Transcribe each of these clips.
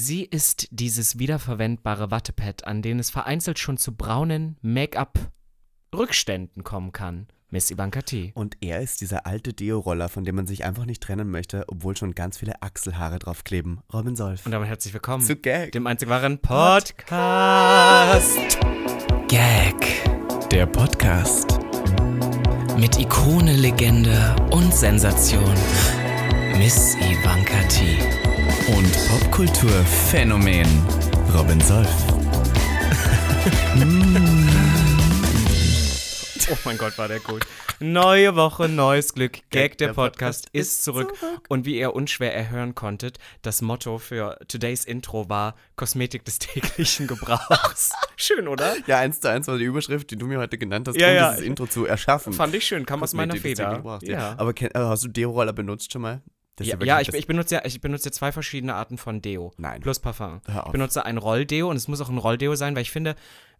Sie ist dieses wiederverwendbare Wattepad, an dem es vereinzelt schon zu braunen Make-up-Rückständen kommen kann. Miss Ivanka T. Und er ist dieser alte Deo-Roller, von dem man sich einfach nicht trennen möchte, obwohl schon ganz viele Achselhaare draufkleben. Robin Solf. Und damit herzlich willkommen Zu Gag. dem einzig wahren Podcast. Gag. Der Podcast. Mit Ikone, Legende und Sensation. Miss Ivanka T. Und Popkulturphänomen. Robin Solf. Oh mein Gott, war der gut. Neue Woche, neues Glück. Gag, der Podcast, ist zurück. Und wie ihr unschwer erhören konntet, das Motto für Todays Intro war Kosmetik des täglichen Gebrauchs. Schön, oder? Ja, eins zu eins war die Überschrift, die du mir heute genannt hast, Ja, um ja. dieses Intro zu erschaffen. Fand ich schön, kam aus meiner Kosmetik Feder. Ja. Aber kenn, äh, hast du Deo-Roller benutzt schon mal? Ja, ja, ich, ich, benutze ja, ich benutze ja zwei verschiedene Arten von Deo. Nein. Plus Parfum. Ich benutze ein Rolldeo und es muss auch ein Rolldeo sein, weil ich finde,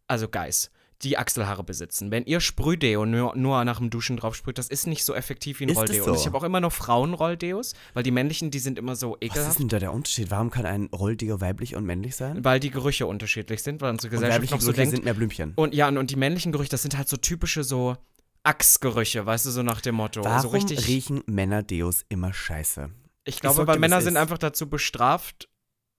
also Guys, die Achselhaare besitzen. Wenn ihr Sprühdeo nur, nur nach dem Duschen drauf sprüht, das ist nicht so effektiv wie ein Ist Rolldeo. so? Und ich habe auch immer noch Frauenrolldeos, weil die männlichen, die sind immer so Was ist ekelhaft. denn da der Unterschied? Warum kann ein Rolldeo weiblich und männlich sein? Weil die Gerüche unterschiedlich sind, weil unsere Und Gesellschaft weibliche noch so Gerüche denkt. sind mehr Blümchen. Und ja, und, und die männlichen Gerüche, das sind halt so typische so Achsgerüche, weißt du, so nach dem Motto. Warum so richtig. riechen Männer-Deos immer scheiße? Ich glaube, weil Männer sind einfach dazu bestraft,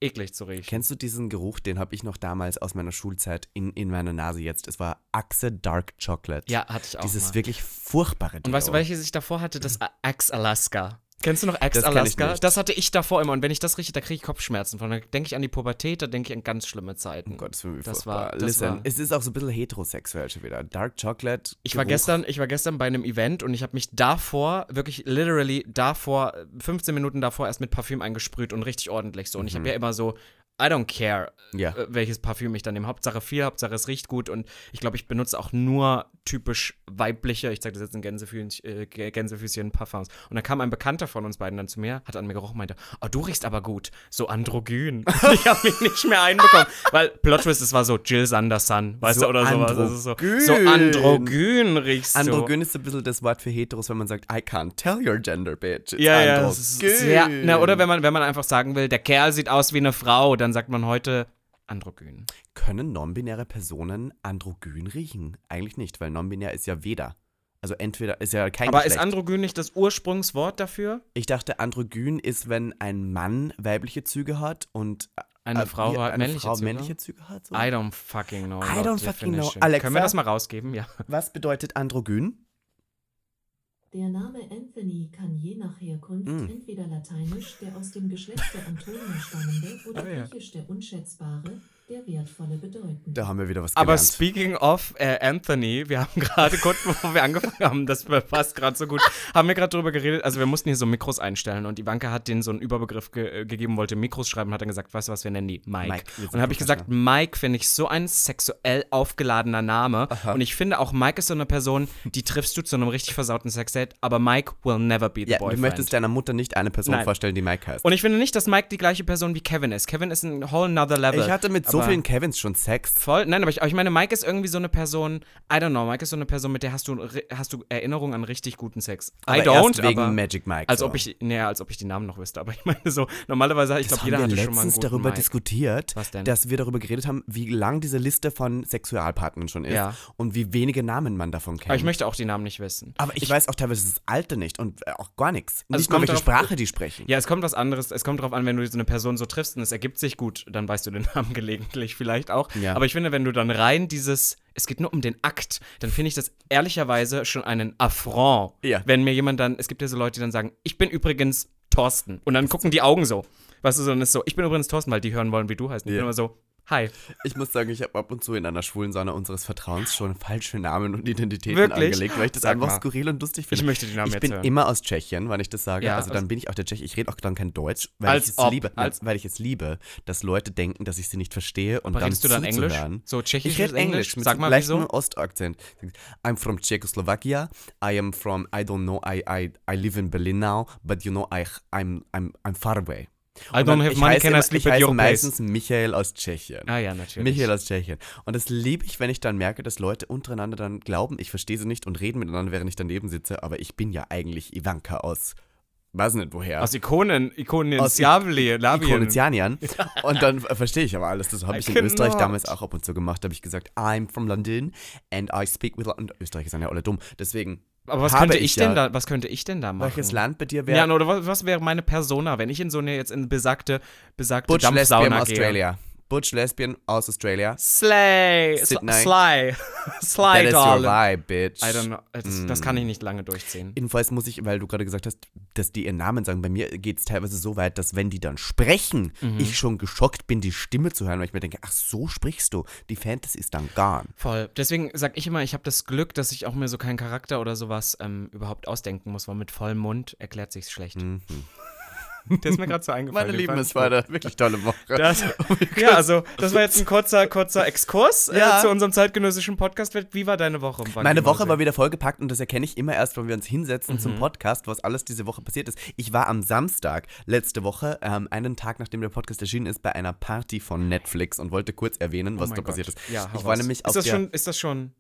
eklig zu riechen. Kennst du diesen Geruch, den habe ich noch damals aus meiner Schulzeit in, in meiner Nase jetzt? Es war Axe Dark Chocolate. Ja, hatte ich auch. Dieses mal. wirklich furchtbare Deo. Und weißt du, welches ich davor hatte? Das Axe Alaska. Kennst du noch Axe Das. Das hatte ich davor immer. Und wenn ich das rieche, da kriege ich Kopfschmerzen von. Da denke ich an die Pubertät, da denke ich an ganz schlimme Zeiten. Oh Gott, das, Das war- das Listen, war- es ist auch so ein bisschen heterosexuell schon wieder. Dark Chocolate. Ich war gestern, ich war gestern bei einem Event und ich habe mich davor, wirklich literally davor, 15 Minuten davor erst mit Parfüm eingesprüht und richtig ordentlich so. Und ich habe ja immer so, I don't care, Mhm. Ja. äh, welches Parfüm ich dann nehme. Hauptsache viel, Hauptsache es riecht gut und ich glaube, ich benutze auch nur typisch weibliche, ich zeige das jetzt in Gänsefüßchen, äh, Gä- Gänsefüßchen Parfums. Und dann kam ein Bekannter von uns beiden dann zu mir, hat an mir gerochen, meinte, oh, du riechst aber gut, so androgyn. ich habe mich nicht mehr einbekommen, weil Plot Twist, es war so Jill Sanderson, weißt So du, oder sowas. Ist so, androgyn. so androgyn riechst du. Androgyn ist ein bisschen das Wort für Heteros, wenn man sagt, I can't tell your gender, bitch. It's Ja, ja, androgyn. sehr, na, oder wenn man, wenn man einfach sagen will, der Kerl sieht aus wie eine Frau, dann sagt man heute androgyn. Können non-binäre Personen androgyn riechen? Eigentlich nicht, weil non-binär ist ja weder. Also entweder ist ja kein Aber Geschlecht. ist androgyn nicht das Ursprungswort dafür? Ich dachte, androgyn ist, wenn ein Mann weibliche Züge hat und Eine äh, Frau hat eine männliche Frau Züge? männliche Züge hat. So. I don't fucking know. I don't fucking know. definition. Alexa? Können wir das mal rausgeben? Ja. Was bedeutet androgyn? Der Name Anthony kann je nach Herkunft Mm. entweder lateinisch der aus dem Geschlecht der Antonia stammende oder Ah, ja. griechisch der unschätzbare, der wertvolle bedeuten. Da haben wir wieder was Aber gelernt. speaking of äh, Anthony, wir haben gerade kurz bevor wir angefangen haben, das passt gerade so gut, haben wir gerade drüber geredet, also wir mussten hier so Mikros einstellen und Ivanka hat denen so einen Überbegriff ge äh, gegeben, wollte Mikros schreiben hat dann gesagt, weißt du was, wir nennen die Mike. Mike, und dann habe ich gesagt, Mike finde ich so ein sexuell aufgeladener Name und ich finde auch Mike ist so eine Person, die triffst du zu einem richtig versauten Sexdate, aber Mike will never be the ja, du boyfriend. möchtest deiner Mutter nicht eine Person Nein. vorstellen, die Mike heißt. und ich finde nicht, dass Mike die gleiche Person wie Kevin ist. Kevin ist ein whole nother level. ich hatte mit so aber- vielen Kevins schon Sex. Voll, nein, aber ich, aber ich meine, Mike ist irgendwie so eine Person, I don't know, Mike ist so eine Person, mit der hast du, hast du Erinnerungen an richtig guten Sex. I Aber don't, erst wegen aber Magic Mike. als so. ob ich, nee, als ob ich die Namen noch wüsste, aber ich meine so, normalerweise, ich glaube, jeder haben hatte wir schon mal einen letztens guten darüber Mike. diskutiert, dass wir darüber geredet haben, wie lang diese Liste von Sexualpartnern schon ist Ja. und wie wenige Namen man davon kennt. Aber ich möchte auch die Namen nicht wissen. Aber ich, weiß auch teilweise das Alter nicht und äh, auch gar nichts. Also es nicht mal kommt welche Sprache die sprechen. Ja, es kommt was anderes. Es kommt darauf an, wenn du so eine Person so triffst und es ergibt sich gut, dann weißt du den Namen gelegentlich vielleicht auch. Ja. Aber ich finde, wenn du dann rein dieses, es geht nur um den Akt, dann finde ich das ehrlicherweise schon einen Affront. Ja. Wenn mir jemand dann, es gibt ja so Leute, die dann sagen, ich bin übrigens Thorsten. Und dann gucken die Augen so. Weißt du, so, dann ist so, ich bin übrigens Thorsten, weil die hören wollen, wie du heißt. Ich Ja. bin immer so, hi. Ich muss sagen, ich habe ab und zu in einer schwulen Sauna unseres Vertrauens schon falsche Namen und Identitäten Wirklich? angelegt, weil ich das Sag einfach mal. skurril und lustig finde. Ich möchte die Namen Ich bin hören. immer aus Tschechien, wenn ich das sage. Ja, also dann bin ich auch der Tschech. Ich rede auch dann kein Deutsch, weil Als ich es ob, liebe, als- weil ich es liebe, dass Leute denken, dass ich sie nicht verstehe und Aber dann redest du dann Englisch? So tschechisches Ich rede Englisch mit Sag so mal, leichten wieso? Ostakzent. I'm from Czechoslovakia. I am from I don't know. I I I live in Berlin now, but you know I I'm I'm I'm far away. I don't have ich money, can I sleep at your place? meistens Michael aus Tschechien. Ah ja, natürlich. Michael aus Tschechien. Und das liebe ich, wenn ich dann merke, dass Leute untereinander dann glauben, ich verstehe sie nicht und reden miteinander, während ich daneben sitze, aber ich bin ja eigentlich Ivanka aus weiß nicht woher. Aus Ikonen, Ikonen Aus Labien. Ikonitianian. Und dann äh, verstehe ich aber alles. Das habe ich in Österreich damals auch ab und zu gemacht. Da habe ich gesagt, I'm from London and I speak with... Und Österreicher sind ja alle dumm. Deswegen, Aber was könnte ich ich denn da, was könnte ich denn da machen? welches Land bei dir wäre? Ja, oder was, was wäre meine Persona, wenn ich in so eine jetzt in besagte, besagte Butch Lesbian Dampfsauna gehe? Australia. Butch Lesbian aus Australia. Slay, Sl- Sydney. Sly, Sly, That is your darling. vibe, bitch. I don't know, das, das kann ich nicht lange durchziehen. Jedenfalls muss ich, weil du gerade gesagt hast, dass die ihren Namen sagen, bei mir geht es teilweise so weit, dass wenn die dann sprechen, Mhm. ich schon geschockt bin, die Stimme zu hören, weil ich mir denke, ach so sprichst du. Die Fantasy ist dann gone. Voll. Deswegen sag ich immer, ich habe das Glück, dass ich auch mir so keinen Charakter oder sowas ähm, überhaupt ausdenken muss, weil mit vollem Mund erklärt sich's schlecht. Der ist mir gerade so eingefallen. Meine Lieben, es war eine wirklich tolle Woche. Das, ja, also, das war jetzt ein kurzer, kurzer Exkurs Ja. äh, zu unserem zeitgenössischen Podcast. Wie war deine Woche? Meine Woche war wieder vollgepackt und das erkenne ich immer erst, wenn wir uns hinsetzen zum Mhm. Podcast, was alles diese Woche passiert ist. Ich war am Samstag letzte Woche, ähm, einen Tag nachdem der Podcast erschienen ist, bei einer Party von Netflix und wollte kurz erwähnen, was oh da Gott. passiert ist. Ja, ich war nämlich ist auf das der, schon, ist das schon,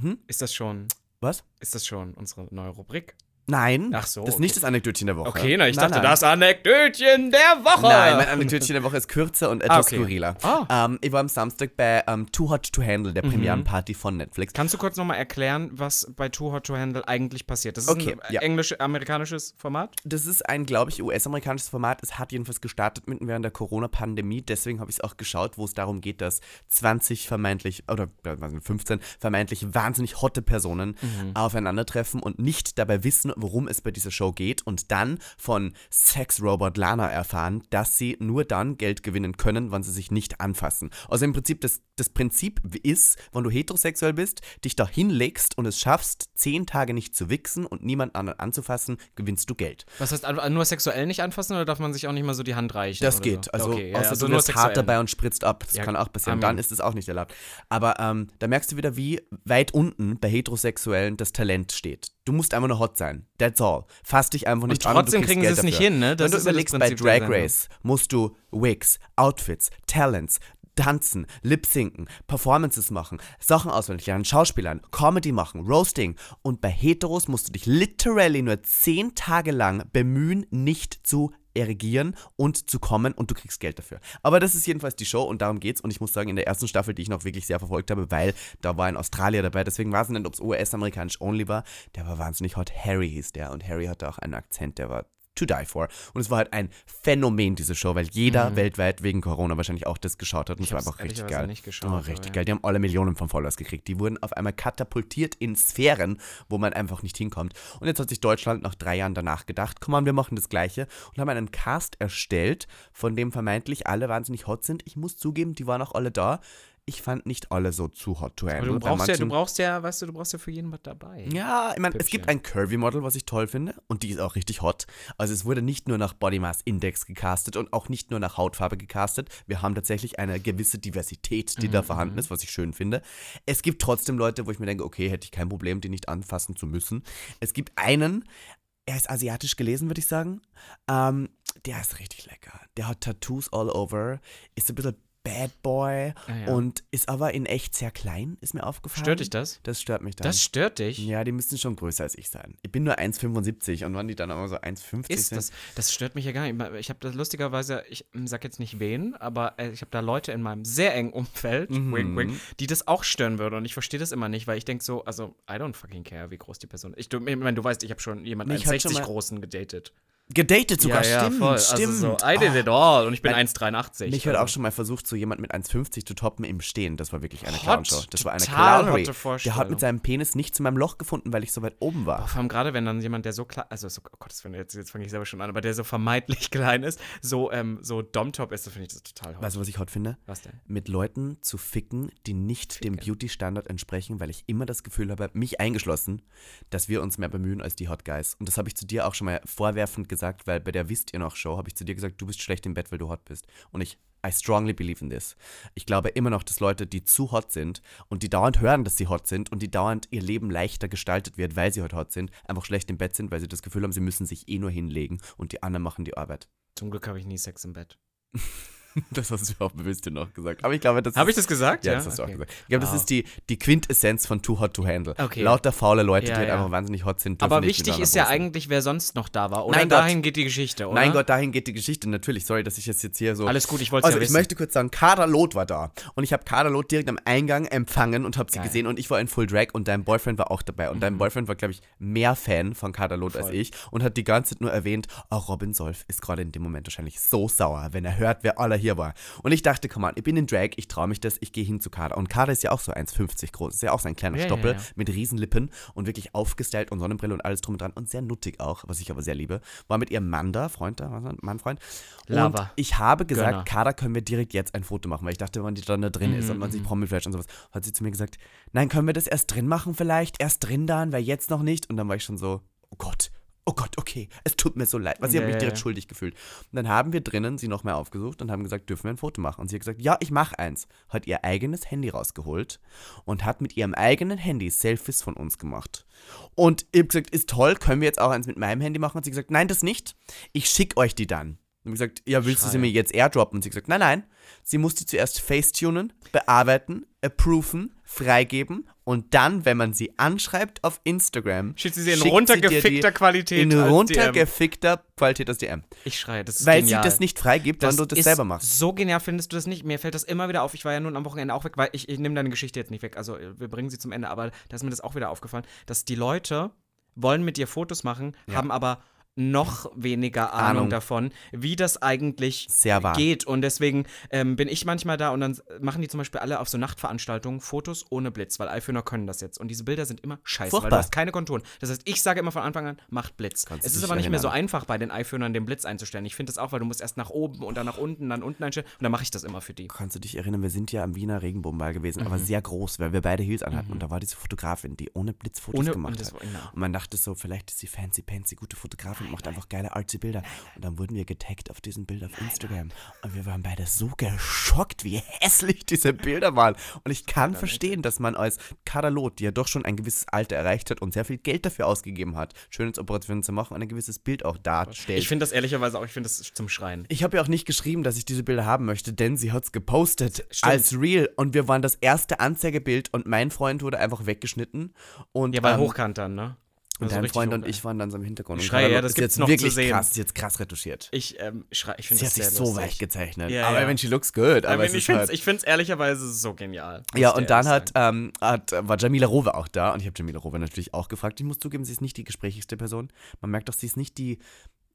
Hm? ist das schon, Was? ist das schon unsere neue Rubrik? Nein, Ach so, das ist okay. nicht das Anekdötchen der Woche. Okay, na, ich Nein, dachte, nein. das Anekdötchen der Woche. Nein, mein Anekdötchen der Woche ist kürzer und etwas Ah, okay. skurriler. Ah. Ähm, ich war am Samstag bei ähm, Too Hot to Handle, Mhm. der Premierenparty von Netflix. Kannst du kurz nochmal erklären, was bei Too Hot to Handle eigentlich passiert? Das ist Okay, ein ja. englisch-amerikanisches Format? Das ist ein, glaube ich, US-amerikanisches Format. Es hat jedenfalls gestartet mitten während der Corona-Pandemie. Deswegen habe ich es auch geschaut, wo es darum geht, dass 20 vermeintlich, oder äh, was sind 15 vermeintlich wahnsinnig hotte Personen aufeinandertreffen und nicht dabei wissen, worum es bei dieser Show geht und dann von Sex-Robot Lana erfahren, dass sie nur dann Geld gewinnen können, wenn sie sich nicht anfassen. Also im Prinzip, das, das Prinzip ist, wenn du heterosexuell bist, dich da hinlegst und es schaffst, 10 Tage nicht zu wichsen und niemand anderen anzufassen, gewinnst du Geld. Was heißt, nur sexuell nicht anfassen oder darf man sich auch nicht mal so die Hand reichen? Das geht. So? Also, okay, ja, außer also du sexuell. hart dabei und spritzt ab. Das Ja, kann auch passieren. Amen. Dann ist es auch nicht erlaubt. Aber ähm, da merkst du wieder, wie weit unten bei Heterosexuellen das Talent steht. Du musst einfach nur hot sein. That's all. Fass dich einfach nicht Und an. trotzdem kriegen sie Geld es nicht hin, ne? Das Wenn du überlegst, bei Drag. Race musst du Wigs, Outfits, Talents, tanzen, lip-sinken, Performances machen, Sachen auswendig lernen, Schauspielern, Comedy machen, Roasting. Und bei Heteros musst du dich literally nur zehn Tage lang bemühen, nicht zu erregieren und zu kommen und du kriegst Geld dafür. Aber das ist jedenfalls die Show und darum geht's. Und ich muss sagen, in der ersten Staffel, die ich noch wirklich sehr verfolgt habe, weil da war ein Australier dabei, deswegen weiß ich nicht, ob es US-amerikanisch only war, der war wahnsinnig hot. Harry hieß der und Harry hatte auch einen Akzent, der war to die for. Und es war halt ein Phänomen, diese Show, weil jeder weltweit wegen Corona wahrscheinlich auch das geschaut hat. Und es war einfach richtig geil. nicht geschaut, oh, aber richtig ja. geil. Die haben alle Millionen von Followers gekriegt. Die wurden auf einmal katapultiert in Sphären, wo man einfach nicht hinkommt. Und jetzt hat sich Deutschland nach drei Jahren danach gedacht, komm mal, wir machen das Gleiche und haben einen Cast erstellt, von dem vermeintlich alle wahnsinnig hot sind. Ich muss zugeben, die waren auch alle da. Ich fand nicht alle so zu hot to handle. Du brauchst, ja, du brauchst ja, weißt du, du brauchst ja für jeden was dabei. ja, ich meine, es gibt ein Curvy-Model, was ich toll finde. Und die ist auch richtig hot. Also es wurde nicht nur nach Body Mass Index gecastet und auch nicht nur nach Hautfarbe gecastet. Wir haben tatsächlich eine gewisse Diversität, die Mhm, da vorhanden ist, was ich schön finde. Es gibt trotzdem Leute, wo ich mir denke, okay, hätte ich kein Problem, die nicht anfassen zu müssen. Es gibt einen, er ist asiatisch gelesen, würde ich sagen. Ähm, der ist richtig lecker. Der hat Tattoos all over, ist ein bisschen Bad Boy Ah, ja. und ist aber in echt sehr klein, ist mir aufgefallen. Stört dich das? Das stört mich dann. Das stört dich? Ja, die müssten schon größer als ich sein. Ich bin nur 1,75 und wenn die dann aber so 1,50 Ist sind. das, das stört mich ja gar nicht. Ich habe das lustigerweise, ich ähm, sag jetzt nicht wen, aber äh, ich habe da Leute in meinem sehr engen Umfeld, Mhm. wink, wink, die das auch stören würde. Und ich verstehe das immer nicht, weil ich denke so, also, I don't fucking care, wie groß die Person ist. Ich, du- ich meine, du weißt, ich habe schon jemanden Nee, ich hatte schon 1,60 mal- großen gedatet. Gedatet sogar, stimmt, voll. stimmt. Also so, I did it all. Und ich bin Mein- 1,83. Mich hat also. auch schon mal versucht, so jemand mit 1,50 zu toppen im Stehen. Das war wirklich eine Hot, Clownshow. Das war eine Clownery. hotte Der hat mit seinem Penis nicht zu meinem Loch gefunden, weil ich so weit oben war. Boah, vor allem gerade, wenn dann jemand, der so klein, also so, oh Gott, jetzt, jetzt fange ich selber schon an, aber der so vermeintlich klein ist, so, ähm, so Dom-Top ist, das finde ich das total hot. Weißt du, was ich hot finde? Was denn? Mit Leuten zu ficken, die nicht dem Ficken. Beauty-Standard entsprechen, weil ich immer das Gefühl habe, mich eingeschlossen, dass wir uns mehr bemühen als die Hot Guys. Und das habe ich zu dir auch schon mal vorwerfend gesagt, weil bei der Wisst ihr noch Show habe ich zu dir gesagt, du bist schlecht im Bett, weil du hot bist. Und ich, I strongly believe in this. Ich glaube immer noch, dass Leute, die zu hot sind und die dauernd hören, dass sie hot sind und die dauernd ihr Leben leichter gestaltet wird, weil sie halt hot sind, einfach schlecht im Bett sind, weil sie das Gefühl haben, sie müssen sich eh nur hinlegen und die anderen machen die Arbeit. Zum Glück habe ich nie Sex im Bett. Das hast du auch bewusst noch gesagt. Aber ich glaube, das Habe ich das gesagt? Ja, das hast du Okay. auch gesagt. Ich glaube, das Wow. ist die, die Quintessenz von Too Hot to Handle. Okay. Lauter faule Leute, Ja, die halt ja. einfach wahnsinnig hot sind. Aber wichtig ist ja eigentlich, wer sonst noch da war. Oder Nein Gott. dahin geht die Geschichte, oder? Mein Gott, dahin geht die Geschichte natürlich. Sorry, dass ich jetzt, jetzt hier so. Alles gut, ich wollte Also ja ich wissen. möchte kurz sagen, Kader Loth war da. Und ich habe Kader Loth direkt am Eingang empfangen und habe sie Geil. gesehen. Und ich war in Full Drag und dein Boyfriend war auch dabei. Und dein Boyfriend war, glaube ich, mehr Fan von Kader Loth als ich. Und hat die ganze Zeit nur erwähnt, oh, Robin Solf ist gerade in dem Moment wahrscheinlich so sauer, wenn er hört, wer aller hier war. Und ich dachte, komm on, ich bin in Drag, ich traue mich das, ich gehe hin zu Kader. Und Kader ist ja auch so 1,50 groß. Ist ja auch so ein kleiner Ja, ja, Stoppel ja. mit Riesenlippen und wirklich aufgestellt und Sonnenbrille und alles drum und dran. Und sehr nuttig auch, was ich aber sehr liebe. War mit ihrem Mann da, Freund da? Mann, Freund. Und ich habe gesagt, Gönner. Kader, können wir direkt jetzt ein Foto machen, weil ich dachte, wenn die dann da drin ist und man sich Promi-Flash und sowas, hat sie zu mir gesagt, nein, können wir das erst drin machen vielleicht? Erst drin dann, weil jetzt noch nicht. Und dann war ich schon so, oh Gott, oh Gott, okay, es tut mir so leid. Was ich habe mich direkt schuldig gefühlt. Und dann haben wir drinnen sie noch mehr aufgesucht und haben gesagt, dürfen wir ein Foto machen? Und sie hat gesagt, ja, ich mache eins. Hat ihr eigenes Handy rausgeholt und hat mit ihrem eigenen Handy Selfies von uns gemacht. Und ich habe gesagt, ist toll, können wir jetzt auch eins mit meinem Handy machen? Und sie hat gesagt, nein, das nicht. Ich schicke euch die dann. Und ich gesagt, ja, willst du sie Schreie. mir jetzt airdroppen? Und sie hat gesagt, nein, nein. Sie muss die zuerst facetunen, bearbeiten, approven, freigeben und dann, wenn man sie anschreibt auf Instagram, Schickt sie sie in runtergefickter Qualität In runtergefickter Qualität als DM. Ich schreie, das ist Weil genial. sie das nicht freigibt, wenn du das selber machst. So genial findest du das nicht. Mir fällt das immer wieder auf. Ich war ja nun am Wochenende auch weg, weil ich, ich nehme deine Geschichte jetzt nicht weg. Also wir bringen sie zum Ende, aber da ist mir das auch wieder aufgefallen, dass die Leute wollen mit dir Fotos machen, haben aber noch weniger Ahnung, Ahnung. davon, wie das eigentlich geht. Und deswegen ähm, bin ich manchmal da und dann machen die zum Beispiel alle auf so Nachtveranstaltungen Fotos ohne Blitz, weil iPhoner können das jetzt. Und diese Bilder sind immer scheiße, weil Furchtbar. du hast keine Konturen. Das heißt, ich sage immer von Anfang an, macht Blitz. Kannst es ist aber nicht mehr so erinnern. einfach bei den iPhonern den Blitz einzustellen. Ich finde das auch, weil du musst erst nach oben und dann nach unten, dann unten einstellen und dann mache ich das immer für die. Kannst du dich erinnern, wir sind ja am Wiener Regenbogenball gewesen, Mhm. aber sehr groß, weil wir beide Heels anhatten. Und da war diese Fotografin, die ohne Blitzfotos Ohne- gemacht hat. war- genau. Und man dachte so, vielleicht ist sie fancy, fancy, gute Fotografin und macht einfach geile artsy Bilder. Und dann wurden wir getaggt auf diesen Bild auf Instagram. Und wir waren beide so geschockt, wie hässlich diese Bilder waren. Und ich kann verstehen, dass man als Kadalot, die ja doch schon ein gewisses Alter erreicht hat und sehr viel Geld dafür ausgegeben hat, Schönheitsoperationen zu machen und ein gewisses Bild auch darstellt. Ich finde das ehrlicherweise auch, ich finde das zum Schreien. Ich habe ja auch nicht geschrieben, dass ich diese Bilder haben möchte, denn sie hat es gepostet Stimmt. als Real und wir waren das erste Anzeigebild und mein Freund wurde einfach weggeschnitten und, Ja, weil ähm, hochkant dann, ne? Und Also dein Freund und ich waren dann so im Hintergrund. Ich und schreie, ja, das ist jetzt noch zu wirklich sehen. krass, ist jetzt krass retuschiert. Ich ähm, schrei, ich finde Sie das hat sich sehr so weich gezeichnet. Ja, aber ja. wenn she looks good, aber ich finde halt, es find's ehrlicherweise so genial. ja, und dann hat, ähm, hat, war Jamila Rowe auch da und ich habe Jamila Rowe natürlich auch gefragt. Ich muss zugeben, sie ist nicht die gesprächigste Person. Man merkt doch, sie ist nicht die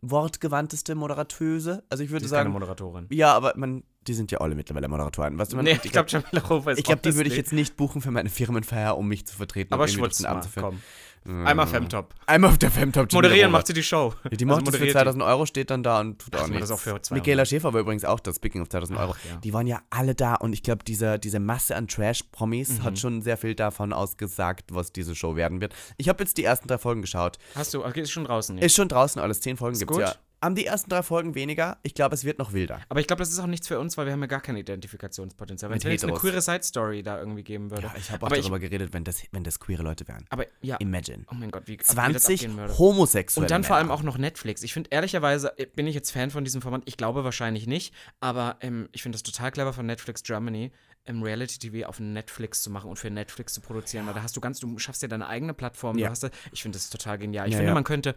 wortgewandteste Moderatöse. Also ich würde ist keine sagen, Moderatorin. ja, aber man, die sind ja alle mittlerweile Moderatoren. Weißt du, man, Nee, ich glaube, Jamila Rowe ist Ich glaube, die würde ich jetzt nicht buchen für meine Firmenfeier, um mich zu vertreten. Aber schwutz mal, zu komm. Einmal Femtop. Einmal auf der Femtop. Moderieren macht sie die Show. Ja, die Also macht das für moderiert 2000 Euro, steht dann da und tut Ach, auch nichts. das auch für 200. Michaela Schäfer war übrigens auch da, speaking of 2000 Euro. Ach, ja. Die waren ja alle da und ich glaube, diese, diese Masse an Trash-Promis Mhm. hat schon sehr viel davon ausgesagt, was diese Show werden wird. Ich habe jetzt die ersten drei Folgen geschaut. Hast du, okay, ist schon draußen. jetzt. Ist schon draußen alles, zehn Folgen gibt es ja. Haben die ersten drei Folgen weniger? Ich glaube, es wird noch wilder. Aber ich glaube, das ist auch nichts für uns, weil wir haben ja gar kein Identifikationspotenzial. Wenn es jetzt eine queere Side-Story da irgendwie geben würde. Ja, ich habe auch aber darüber geredet, wenn das, wenn das queere Leute wären. aber ja. Imagine. Oh mein Gott, wie, wie das 20 abgehen würde. homosexuelle Und dann vor allem Männer. auch noch Netflix. Ich finde, ehrlicherweise äh, bin ich jetzt Fan von diesem Format. Ich glaube wahrscheinlich nicht, aber ähm, ich finde das total clever von Netflix Germany, im Reality-TV auf Netflix zu machen und für Netflix zu produzieren. Weil da hast du ganz, du schaffst ja deine eigene Plattform. Ja. Da, ich finde das total genial. Ich Ja, finde, ja. man könnte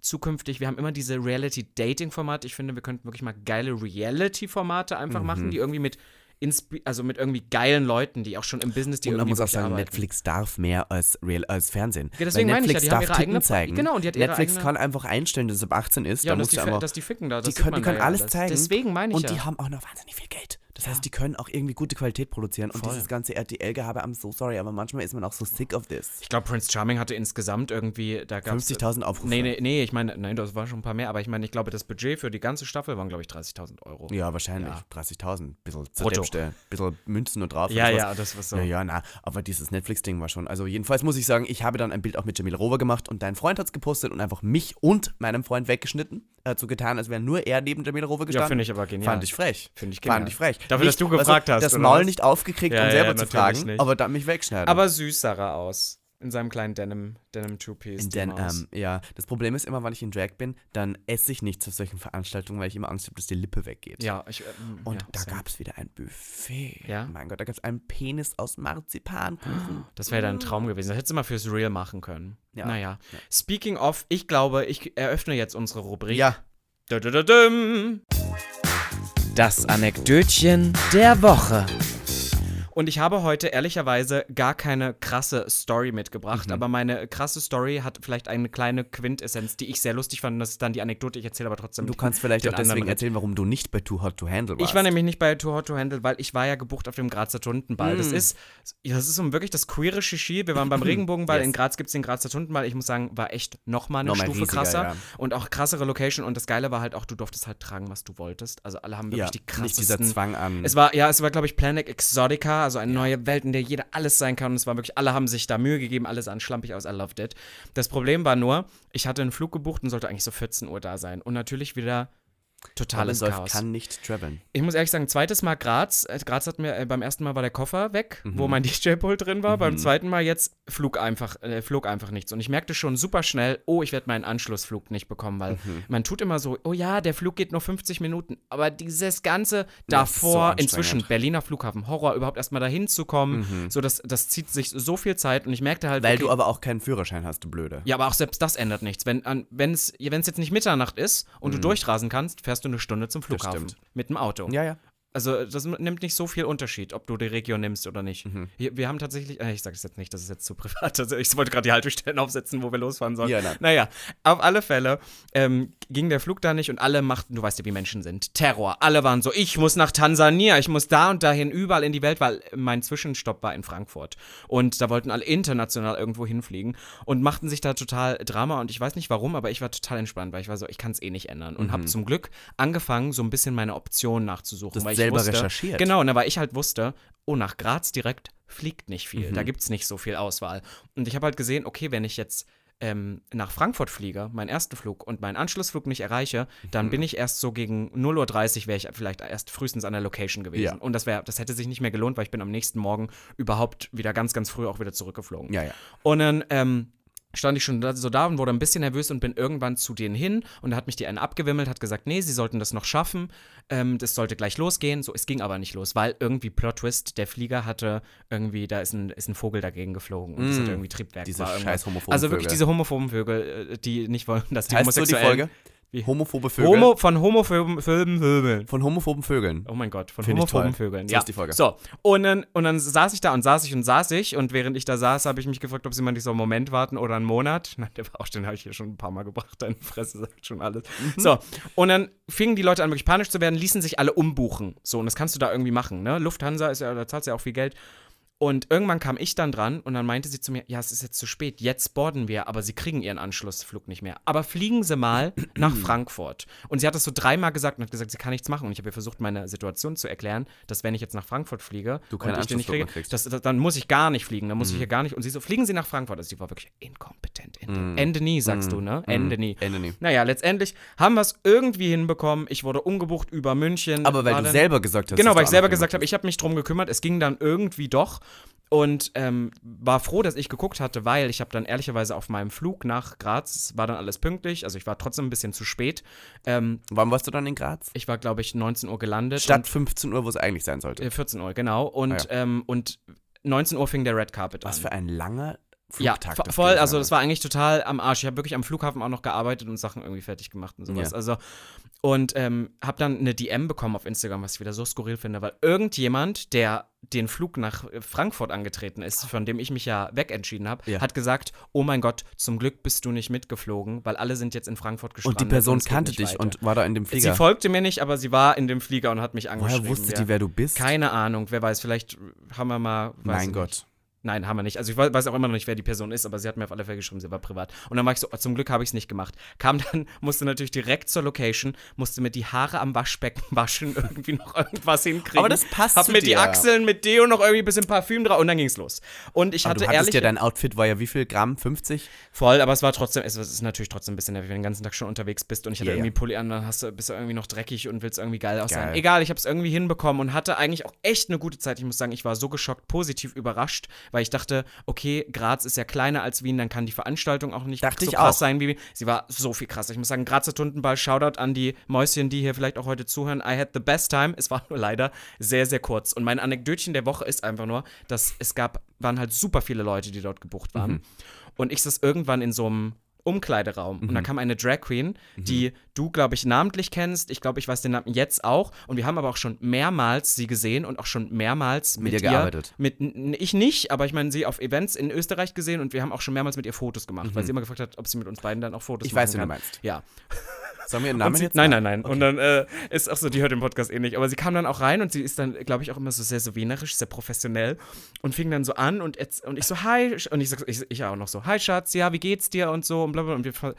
zukünftig, wir haben immer diese Reality-Dating-Formate. Ich finde, wir könnten wirklich mal geile Reality-Formate Mhm. einfach machen, die irgendwie mit inspi- also mit irgendwie geilen Leuten, die auch schon im Business, die Und man muss auch sagen, arbeiten. Netflix darf mehr als, Real, als Fernsehen. Ja, deswegen Weil meine ich ja, Netflix die haben darf ihre Titten eigene- zeigen. genau, und die hat ihre Netflix eigene- kann einfach einstellen, dass es ab 18 ist. Ja, da und dass die, einfach, dass die ficken da. Das die können, die können alles zeigen. Deswegen meine ich Und ja. die haben auch noch wahnsinnig viel Geld. Das heißt, die können auch irgendwie gute Qualität produzieren. Und Voll. dieses ganze RTL-Gehabe, I'm so sorry, aber manchmal ist man auch so sick of this. Ich glaube, Prince Charming hatte insgesamt irgendwie, da gab 50.000 Aufrufe. Nee, nee, nee, ich meine, nein, das war schon ein paar mehr, aber ich meine, ich glaube, das Budget für die ganze Staffel waren, glaube ich, 30.000 Euro. Ja, wahrscheinlich. Ja. 30.000. Bisschen Brutto. zerdäpfte, bisschen Münzen nur drauf. ja, und ja, das war so. Ja, ja, na, aber dieses Netflix-Ding war schon. Also, jedenfalls muss ich sagen, ich habe dann ein Bild auch mit Jamila Rover gemacht und dein Freund hat es gepostet und einfach mich und meinem Freund weggeschnitten. Hat so getan, als wäre nur er neben Jamila Ja, gestanden. finde ich aber genial. Fand ich frech. Finde ich genial. Fand ich frech. Dafür, dass du gefragt hast, Das Maul was? nicht aufgekriegt, Ja, um ja, selber zu natürlich fragen, nicht. aber dann mich wegschneiden. Aber süß sah er aus. In seinem kleinen Denim, Denim Two-Piece. In die den, Maus. ähm, ja, das Problem ist immer, wenn ich in Drag bin, dann esse ich nichts auf solchen Veranstaltungen, weil ich immer Angst habe, dass die Lippe weggeht. ja, ich, ähm, Und ja, da gab es wieder ein Buffet. Ja? Mein Gott, da gab es einen Penis aus Marzipankuchen. Das wäre dein Traum gewesen. Das hättest du mal fürs Real machen können. Ja. Naja. Speaking of, ich glaube, ich eröffne jetzt unsere Rubrik. Ja. Das Anekdötchen der Woche. Und ich habe heute ehrlicherweise gar keine krasse Story mitgebracht, Mhm. aber meine krasse Story hat vielleicht eine kleine Quintessenz, die ich sehr lustig fand. Und das ist dann die Anekdote, ich erzähle aber trotzdem. du kannst vielleicht auch deswegen anderen erzählen, warum du nicht bei Too Hot to Handle warst. Ich war nämlich nicht bei Too Hot to Handle, weil ich war ja gebucht auf dem Grazer Tundenball. Das Mm. ist, das ist so wirklich das queere Shishi. Wir waren beim Regenbogenball. Yes. In Graz gibt es den Grazer Tundenball. Ich muss sagen, war echt nochmal eine Nochmal Stufe riesiger, krasser. ja. Und auch krassere Location. Und das Geile war halt auch, du durftest halt tragen, was du wolltest. Also alle haben wirklich ja, die nicht dieser krassesten Zwang an. es war, ja, es war, glaube ich, Planet Exotica, also eine neue Welt, in der jeder alles sein kann. Und es war wirklich, alle haben sich da Mühe gegeben, alles sah schlampig aus. I loved it. Das Problem war nur, ich hatte einen Flug gebucht und sollte eigentlich so 14 Uhr da sein. Und natürlich wieder totales Läuft, Chaos. kann nicht traveln. Ich muss ehrlich sagen, zweites Mal Graz. Äh, Graz hat mir, äh, beim ersten Mal war der Koffer weg, Mhm. wo mein DJ-Pult drin war. Beim zweiten Mal jetzt flog einfach, äh, flog einfach nichts. Und ich merkte schon super schnell, oh, ich werde meinen Anschlussflug nicht bekommen, weil Mhm. man tut immer so, oh ja, der Flug geht nur 50 Minuten. Aber dieses Ganze so davor, anstrengend. inzwischen Berliner Flughafen, Horror, überhaupt erstmal dahin zu kommen, Mhm. so das, das zieht sich so viel Zeit. Und ich merkte halt, Weil okay, du aber auch keinen Führerschein hast, du Blöde. ja, aber auch selbst das ändert nichts. Wenn es wenn es jetzt nicht Mitternacht ist und du durchrasen kannst, fährst du eine Stunde zum Flughafen mit dem Auto. Ja, ja. Also das nimmt nicht so viel Unterschied, ob du die Region nimmst oder nicht. Mhm. Hier, wir haben tatsächlich, äh, ich sage es jetzt nicht, das ist jetzt zu privat. Also ich wollte gerade die Haltestellen aufsetzen, wo wir losfahren sollen. Ja, nein. Naja, auf alle Fälle ähm, ging der Flug da nicht und alle machten, du weißt ja, wie Menschen sind, Terror. Alle waren so, ich muss nach Tansania, ich muss da und dahin, überall in die Welt, weil mein Zwischenstopp war in Frankfurt. Und da wollten alle international irgendwo hinfliegen und machten sich da total Drama und ich weiß nicht warum, aber ich war total entspannt, weil ich war so, ich kann es eh nicht ändern. Und habe zum Glück angefangen, so ein bisschen meine Optionen nachzusuchen. Du hast weil ich selber wusste, recherchiert. Genau, ne, weil ich halt wusste, oh, nach Graz direkt fliegt nicht viel. Mhm. Da gibt es nicht so viel Auswahl. Und ich habe halt gesehen, okay, wenn ich jetzt ähm, nach Frankfurt fliege, meinen ersten Flug und meinen Anschlussflug nicht erreiche, dann Mhm. bin ich erst so gegen 0.30 Uhr wäre ich vielleicht erst frühestens an der Location gewesen. Ja. Und das wäre, das hätte sich nicht mehr gelohnt, weil ich bin am nächsten Morgen überhaupt wieder ganz, ganz früh auch wieder zurückgeflogen. Ja, ja. Und dann ähm, stand ich schon so da und wurde ein bisschen nervös und bin irgendwann zu denen hin und da hat mich die eine abgewimmelt, hat gesagt, nee, sie sollten das noch schaffen, ähm, das sollte gleich losgehen. So, es ging aber nicht los, weil irgendwie Plot Twist, der Flieger hatte irgendwie, da ist ein, ist ein Vogel dagegen geflogen und das Mm, hat irgendwie Triebwerk. diese scheiß homophoben Also wirklich diese homophoben Vögel, äh, die nicht wollen, dass die Heißt so die Homosexuellen... Folge? Wie? Homophobe Vögel. Homo, von homophoben Vögeln. Von homophoben Vögeln. Oh mein Gott, von Find homophoben. Vögeln. So ja. ist die Folge. So, und dann, und dann saß ich da und saß ich und saß ich und während ich da saß, habe ich mich gefragt, ob sie mal nicht so einen Moment warten oder einen Monat. Nein, der war auch, den habe ich hier schon ein paar Mal gebracht. Deine Fresse sagt schon alles. Mhm. So, und dann fingen die Leute an, wirklich panisch zu werden, ließen sich alle umbuchen. So, und das kannst du da irgendwie machen, ne? Lufthansa ist ja, da zahlst ja auch viel Geld. Und irgendwann kam ich dann dran und dann meinte sie zu mir, ja, es ist jetzt zu spät, jetzt boarden wir, aber sie kriegen ihren Anschlussflug nicht mehr. Aber fliegen Sie mal nach Frankfurt. Und sie hat das so dreimal gesagt und hat gesagt, sie kann nichts machen. Und ich habe ihr versucht, meine Situation zu erklären, dass wenn ich jetzt nach Frankfurt fliege Du keinen und nicht kriege, das, das, dann muss ich gar nicht fliegen, dann muss ich hier gar nicht. Und sie so, fliegen Sie nach Frankfurt. Also die war wirklich inkompetent. Ende, Ende nie, sagst du, ne? Ende nie. Ende nie. Naja, letztendlich haben wir es irgendwie hinbekommen. Ich wurde umgebucht über München. Aber weil du selber gesagt hast. Genau, weil ich selber gesagt habe, ich habe mich drum gekümmert. Es ging dann irgendwie doch. Und ähm, war froh, dass ich geguckt hatte, weil ich habe dann ehrlicherweise auf meinem Flug nach Graz, war dann alles pünktlich, also ich war trotzdem ein bisschen zu spät. Ähm, Wann warst du dann in Graz? ich war, glaube ich, 19 Uhr gelandet. Statt 15 Uhr, wo es eigentlich sein sollte. und, äh, 14 Uhr, genau. Und, Ah, ähm, und 19 Uhr fing der Red Carpet Was an. für ein langer ja, Flugtag. das voll, also das war eigentlich total am Arsch. Ich habe wirklich am Flughafen auch noch gearbeitet und Sachen irgendwie fertig gemacht und sowas. Ja. Also und ähm, habe dann eine DM bekommen auf Instagram, was ich wieder so skurril finde, weil irgendjemand, der den Flug nach Frankfurt angetreten ist, von dem ich mich ja wegentschieden habe, Ja. hat gesagt, oh mein Gott, zum Glück bist du nicht mitgeflogen, weil alle sind jetzt in Frankfurt gestrandet. Und die Person kannte dich weiter. und war da in dem Flieger. Sie folgte mir nicht, aber sie war in dem Flieger und hat mich angeschrieben. Woher wusste ja. die, wer du bist? Keine Ahnung, wer weiß, vielleicht haben wir mal. mein Gott. Nicht. Nein, haben wir nicht. Also ich weiß auch immer noch nicht, wer die Person ist, aber sie hat mir auf alle Fälle geschrieben, sie war privat. Und dann war ich so, oh, zum Glück habe ich es nicht gemacht. Kam dann, musste natürlich direkt zur Location, musste mir die Haare am Waschbecken waschen, irgendwie noch irgendwas hinkriegen. Aber das passt Hab zu mir die dir. Achseln mit Deo noch irgendwie ein bisschen Parfüm drauf und dann ging's los. Und ich Aber hatte du ehrlich ja, dein Outfit war ja wie viel Gramm? 50? voll, aber es war trotzdem, es ist natürlich trotzdem ein bisschen nervig, wenn du den ganzen Tag schon unterwegs bist und ich hatte ja. irgendwie Pulli an, dann hast du, bist du irgendwie noch dreckig und willst irgendwie geil aussehen. Egal, ich habe es irgendwie hinbekommen und hatte eigentlich auch echt eine gute Zeit. Ich muss sagen, ich war so geschockt, positiv überrascht, weil weil ich dachte, okay, Graz ist ja kleiner als Wien, dann kann die Veranstaltung auch nicht Dachte so ich krass auch. sein wie Wien. Sie war so viel krasser. Ich muss sagen, Grazer Tuntenball, Shoutout an die Mäuschen, die hier vielleicht auch heute zuhören. I had the best time. Es war nur leider sehr, sehr kurz. Und mein Anekdötchen der Woche ist einfach nur, dass es gab, waren halt super viele Leute, die dort gebucht waren. Mhm. Und ich saß irgendwann in so einem Umkleideraum Mhm. und da kam eine Drag Queen, die du, glaube ich, namentlich kennst. Ich glaube, ich weiß den Namen jetzt auch. Und wir haben aber auch schon mehrmals sie gesehen und auch schon mehrmals mit, ihr gearbeitet. Mit, ich nicht, aber ich meine, sie auf Events in Österreich gesehen und wir haben auch schon mehrmals mit ihr Fotos gemacht, weil sie immer gefragt hat, ob sie mit uns beiden dann auch Fotos Mhm. Ich machen weiß, wen du meinst. Ja. Sollen wir ihren Namen sie, jetzt nein, sagen? nein, nein. Und dann äh, ist auch so, die hört den Podcast eh nicht. Aber sie kam dann auch rein und sie ist dann, glaube ich, auch immer so sehr so wienerisch, sehr professionell und fing dann so an und, und ich so, hi, und ich, sag, ich, ich auch noch so, hi Schatz, ja, wie geht's dir und so und blablabla. Und wir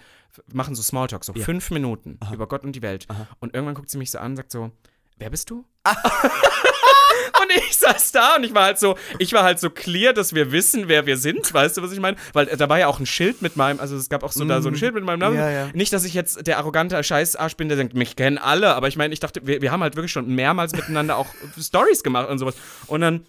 machen so Smalltalk, so fünf Minuten über Gott und die Welt. Und irgendwann guckt sie mich so an und sagt so, wer bist du? Und ich saß da und ich war halt so, ich war halt so clear, dass wir wissen, wer wir sind, weißt du, was ich meine? Weil äh, da war ja auch ein Schild mit meinem, also es gab auch so da so ein Schild mit meinem Namen. Mhm. Ja, ja. Nicht, dass ich jetzt der arrogante Scheißarsch bin, der denkt, mich kennen alle, aber ich meine, ich dachte, wir, wir haben halt wirklich schon mehrmals miteinander auch Stories gemacht und sowas. Und dann,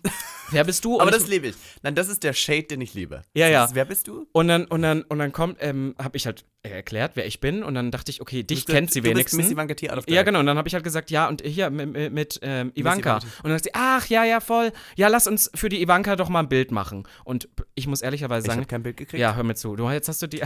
wer bist du? Und Aber das liebe ich. Nein, das ist der Shade, den ich liebe. Ja, ja. Ist, wer bist du? und dann, und dann, und dann kommt, ähm, habe ich halt erklärt, wer ich bin und dann dachte ich, okay, dich Du- kennt sie du bist wenigstens. Miss Ivanka T. Ja, genau. Und dann habe ich halt gesagt, ja, und hier mit, mit, mit ähm, Ivanka. Ivanka. Und dann sagt sie, ach, ja, ja, voll. Ja, lass uns für die Ivanka doch mal ein Bild machen. Und ich muss ehrlicherweise Ich sagen, habe kein Bild gekriegt. ja, hör mir zu. Du, jetzt hast du die.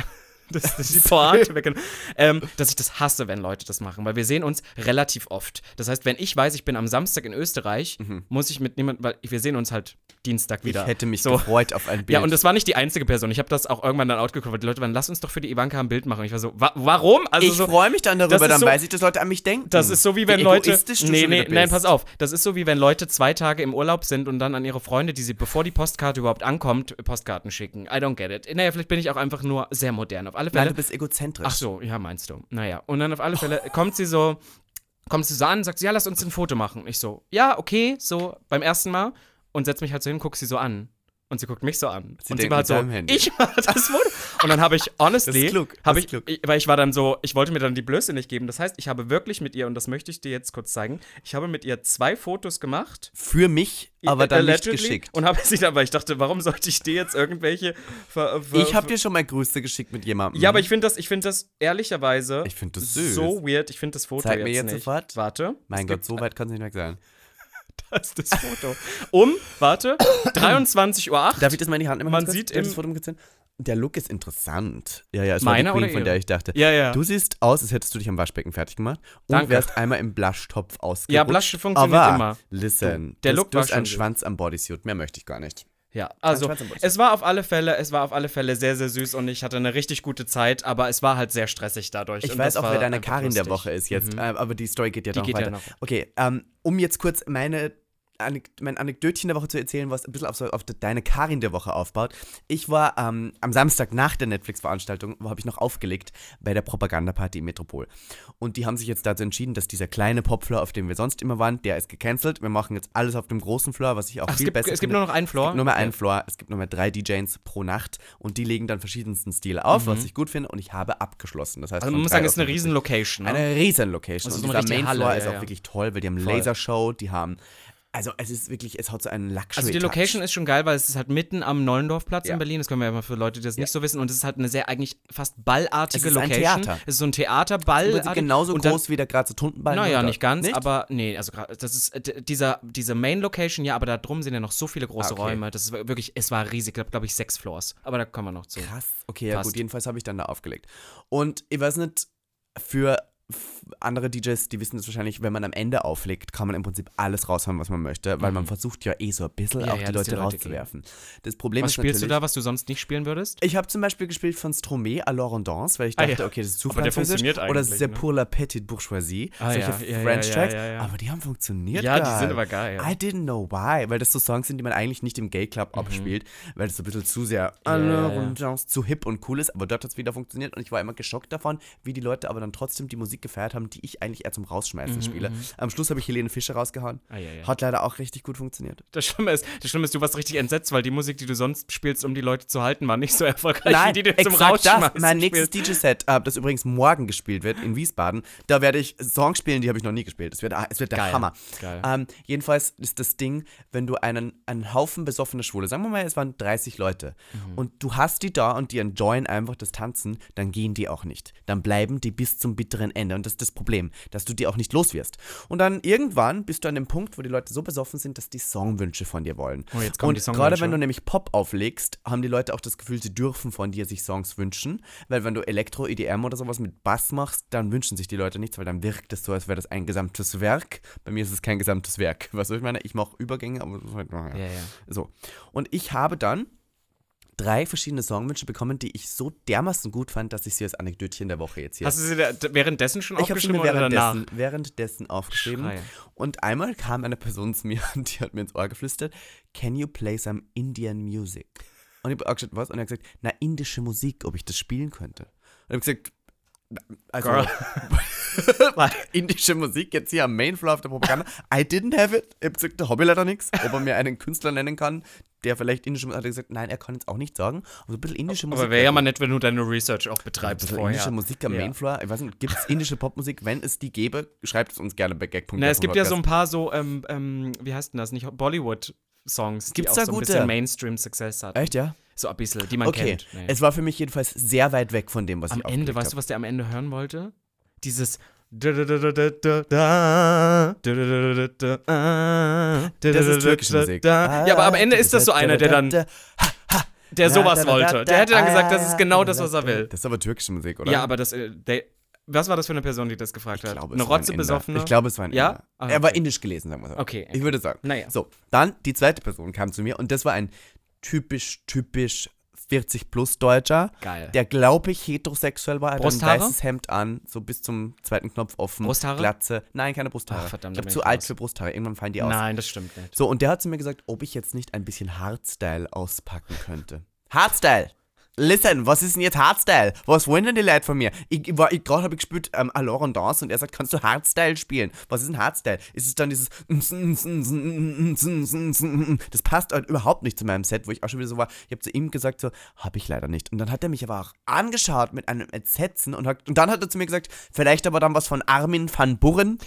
Das, das ist die Pointe weggenommen. Ähm, dass ich das hasse, wenn Leute das machen, weil wir sehen uns relativ oft. Das heißt, wenn ich weiß, ich bin am Samstag in Österreich, muss ich mit niemandem, weil wir sehen uns halt Dienstag wieder. Mhm. Ich hätte mich so. gefreut auf ein Bild. Ja, und das war nicht die einzige Person. Ich habe das auch irgendwann dann outgekommen, weil die Leute waren, lass uns doch für die Ivanka ein Bild machen. Ich war so, wa warum? Also ich so, freue mich dann darüber, dann so- weiß ich, dass Leute an mich denken. das ist so wie wenn Wie Leute. nee, nee, nein, pass auf. Das ist so wie wenn Leute zwei Tage im Urlaub sind und dann an ihre Freunde, die sie, bevor die Postkarte überhaupt ankommt, Postkarten schicken. I don't get it. Naja, vielleicht bin ich auch einfach nur sehr modern. Auf alle Fälle. Nein, du bist egozentrisch. Ach so, ja, meinst du. Naja, und dann auf alle Fälle kommt sie so, kommt sie so an, sagt sie, ja, lass uns ein Foto machen. Ich so, ja, okay, so beim ersten Mal und setz mich halt so hin, guck sie so an. Und sie guckt mich so an. Sie und sie war halt so, ich war das Foto. Und dann habe ich, honestly, habe ich, ich, weil ich war dann so, ich wollte mir dann die Blöße nicht geben. Das heißt, ich habe wirklich mit ihr, und das möchte ich dir jetzt kurz zeigen, ich habe mit ihr zwei Fotos gemacht. Für mich, aber dann nicht geschickt. Und habe sie dann, weil ich dachte, warum sollte ich dir jetzt irgendwelche ver, ver, Ich habe dir schon mal Grüße geschickt mit jemandem. ja, aber ich finde das, ich finde das ehrlicherweise Ich find das süß. so weird. Ich finde das Foto Zeig jetzt mir jetzt nicht. sofort. Warte. Mein Gott, so weit kann es nicht weg sein. das, das Foto. Um, warte, 23.08 Uhr. Darf ich das mal in die Hand nehmen? Man sieht im- das Foto mal kurz sehen? Der Look ist interessant. Ja, ja, es Meiner war die Queen, von der ich dachte. Ja, ja. Du siehst aus, als hättest du dich am Waschbecken fertig gemacht und Danke. wärst einmal im Blushtopf ausgerutscht. Ja, Blush funktioniert aber, immer. listen, der das, Look du war hast einen Schwanz am Bodysuit. Mehr möchte ich gar nicht. Ja, also es war auf alle Fälle, es war auf alle Fälle sehr, sehr süß und ich hatte eine richtig gute Zeit, aber es war halt sehr stressig dadurch. Ich und weiß auch, wer deine Karin der lustig. Woche ist jetzt, Mhm. äh, aber die Story geht ja Die noch geht ja weiter. noch. Okay, ähm, um jetzt kurz meine Anek mein Anekdötchen der Woche zu erzählen, was ein bisschen auf, so, auf de- deine Karin der Woche aufbaut. Ich war ähm, am Samstag nach der Netflix-Veranstaltung, habe ich noch aufgelegt bei der Propagandaparty im Metropol. Und die haben sich jetzt dazu entschieden, dass dieser kleine Popfloor, auf dem wir sonst immer waren, der ist gecancelt. Wir machen jetzt alles auf dem großen Floor, was ich auch Ach, es viel gibt, besser es gibt finde. nur noch einen Floor. Es gibt nur mehr einen Okay. Floor, es gibt nur mehr drei DJs pro Nacht und die legen dann verschiedensten Stile auf, was ich gut finde und ich habe abgeschlossen. Das heißt, Also man muss sagen, es ist eine 50. riesen Location. Ne? Eine riesen Location. Also und so eine Main Floor Halle, ist ja, auch ja. wirklich toll, weil die haben Voll. Lasershow, die haben. Also es ist wirklich, es hat so einen Luxury. Also die Location ist schon geil, weil es ist halt mitten am Neulendorfplatz Ja. in Berlin. Das können wir ja mal für Leute, die das nicht so wissen. Und es ist halt eine sehr eigentlich fast ballartige Es ist ein Location. Theater. Es ist so ein Theaterball. ist genauso und dann- groß wie der Grazer Tuntenball. Naja, nicht ganz, aber nee, also das ist dieser, diese Main Location, ja, aber da drum sind ja noch so viele große Ah, okay. Räume. Das ist wirklich, es war riesig, ich glaube, glaub ich, sechs Floors. Aber da kommen wir noch zu. Krass. Okay, ja Passt. gut, jedenfalls habe ich dann da aufgelegt. Und ich weiß nicht, für andere DJs, die wissen das wahrscheinlich, wenn man am Ende auflegt, kann man im Prinzip alles raushauen, was man möchte, weil man versucht ja eh so ein bisschen Mhm. Ja, auch ja, die dass die Leute Leute rauszuwerfen. Das Problem Was ist spielst du da, was du sonst nicht spielen würdest? Ich habe zum Beispiel gespielt von Stromae à l'Orondance, weil ich Ah, dachte, ja. okay, das ist zu Aber der französisch. funktioniert Oder eigentlich, c'est ne? pour la petite bourgeoisie. Ah, solche ja, ja, ja, French ja, Tracks. ja, ja. Aber die haben funktioniert. Ja, die geil. sind aber geil, ja. I didn't know why, weil das so Songs sind, die man eigentlich nicht im Gay Club abspielt, weil das so ein bisschen zu sehr à Mhm. ja, ja. l'Orondance, zu hip und cool ist. Aber dort hat es wieder funktioniert und ich war immer geschockt davon, wie die Leute aber dann trotzdem die Musik Musik gefeiert haben, die ich eigentlich eher zum Rausschmeißen Mhm, spiele. Am Schluss habe ich Helene Fischer rausgehauen. Ah, ja, ja. Hat leider auch richtig gut funktioniert. Das Schlimme, ist, das Schlimme ist, du warst richtig entsetzt, weil die Musik, die du sonst spielst, um die Leute zu halten, war nicht so erfolgreich, wie die du zum Rausschmeißen das. Mein nächstes. DJ-Set, äh, das übrigens morgen gespielt wird in Wiesbaden, da werde ich Songs spielen, die habe ich noch nie gespielt. Es wird, es wird der Geil, Hammer. geil. Ähm, jedenfalls ist das Ding, wenn du einen, einen Haufen besoffener Schwule, sagen wir mal, es waren 30 Leute, Mhm. und du hast die da und die enjoyen einfach das Tanzen, dann gehen die auch nicht. Dann bleiben die bis zum bitteren Ende. Und das ist das Problem, dass du die auch nicht los wirst. Und dann irgendwann bist du an dem Punkt, wo die Leute so besoffen sind, dass die Songwünsche von dir wollen. Oh, jetzt kommen und die Songwünsche. gerade wenn du nämlich Pop auflegst, haben die Leute auch das Gefühl, sie dürfen von dir sich Songs wünschen. Weil wenn du Elektro, EDM oder sowas mit Bass machst, dann wünschen sich die Leute nichts, weil dann wirkt es so, als wäre das ein gesamtes Werk. Bei mir ist es kein gesamtes Werk. Was soll ich meine? Ich mache Übergänge, aber das ist halt. Ja, ja. So. Und ich habe dann drei verschiedene Songwünsche bekommen, die ich so dermaßen gut fand, dass ich sie als Anekdötchen der Woche jetzt hier. Hast du sie währenddessen schon ich habe sie aufgeschrieben mir oder danach? währenddessen, aufgeschrieben. Schreie. Und einmal kam eine Person zu mir und die hat mir ins Ohr geflüstert, can you play some Indian music? Und ich habe gesagt, was? Und er hat gesagt, na, indische Musik, ob ich das spielen könnte. Und ich habe gesagt, also, Girl. indische Musik jetzt hier am Mainfloor auf der Propaganda. I didn't have it. Ich da habe ich leider nichts. Ob er mir einen Künstler nennen kann, der vielleicht indische Musik, hat er gesagt, nein, er kann jetzt auch nicht sagen. Aber so ein bisschen indische Musik. Aber wäre ja mal nett, wenn du deine Research auch betreibst bisschen vorher. indische Musik am Ja. Mainfloor. Ich weiß nicht, gibt es indische Popmusik? Wenn es die gäbe, schreibt es uns gerne bei gag.com. Na, es gibt ja so ein paar so, ähm, ähm, wie heißt denn das, nicht Bollywood-Songs, die Gibt's auch da so ein gute? bisschen Mainstream-Success hatten. Echt, ja? So ein bisschen, die man okay. kennt. Okay, nee. es war für mich jedenfalls sehr weit weg von dem, was am ich Am Ende, weißt hab. du, was der am Ende hören wollte? Dieses das ist türkische Musik. Ja, aber am Ende ist das so einer, der dann der sowas wollte. Der hätte dann gesagt, das ist genau das, was er will. Das ist aber türkische Musik, oder? Ja, aber das der, was war das für eine Person, die das gefragt ich glaube, hat? Glaube, eine Rotze besoffene? Ich glaube, es war ein Ja? Inder. Er war indisch gelesen, sagen wir so. Okay. Ich würde sagen. Naja. So, dann die zweite Person kam zu mir und das war ein typisch, typisch 40 plus Deutscher, Geil. der glaube ich heterosexuell war, er hat ein weißes Hemd an, so bis zum zweiten Knopf offen, Brusthaare? Glatze, nein, keine Brusthaare. Ach, verdammt, ich bin zu alt raus. für Brusthaare, irgendwann fallen die aus. Nein, das stimmt nicht. So, und der hat zu mir gesagt, ob ich jetzt nicht ein bisschen Hardstyle auspacken könnte. Hardstyle! Listen, was ist denn jetzt Hardstyle? Was wollen denn die Leute von mir? Ich, war- ich gerade habe ich gespielt ähm, und Dance und er sagt, kannst du Hardstyle spielen? Was ist denn Hardstyle? Ist es dann dieses Das passt halt überhaupt nicht zu meinem Set, wo ich auch schon wieder so war. Ich habe zu ihm gesagt, so, habe ich leider nicht. Und dann hat er mich aber auch angeschaut mit einem Entsetzen und, hat, und dann hat er zu mir gesagt, vielleicht aber dann was von Armin van Buren.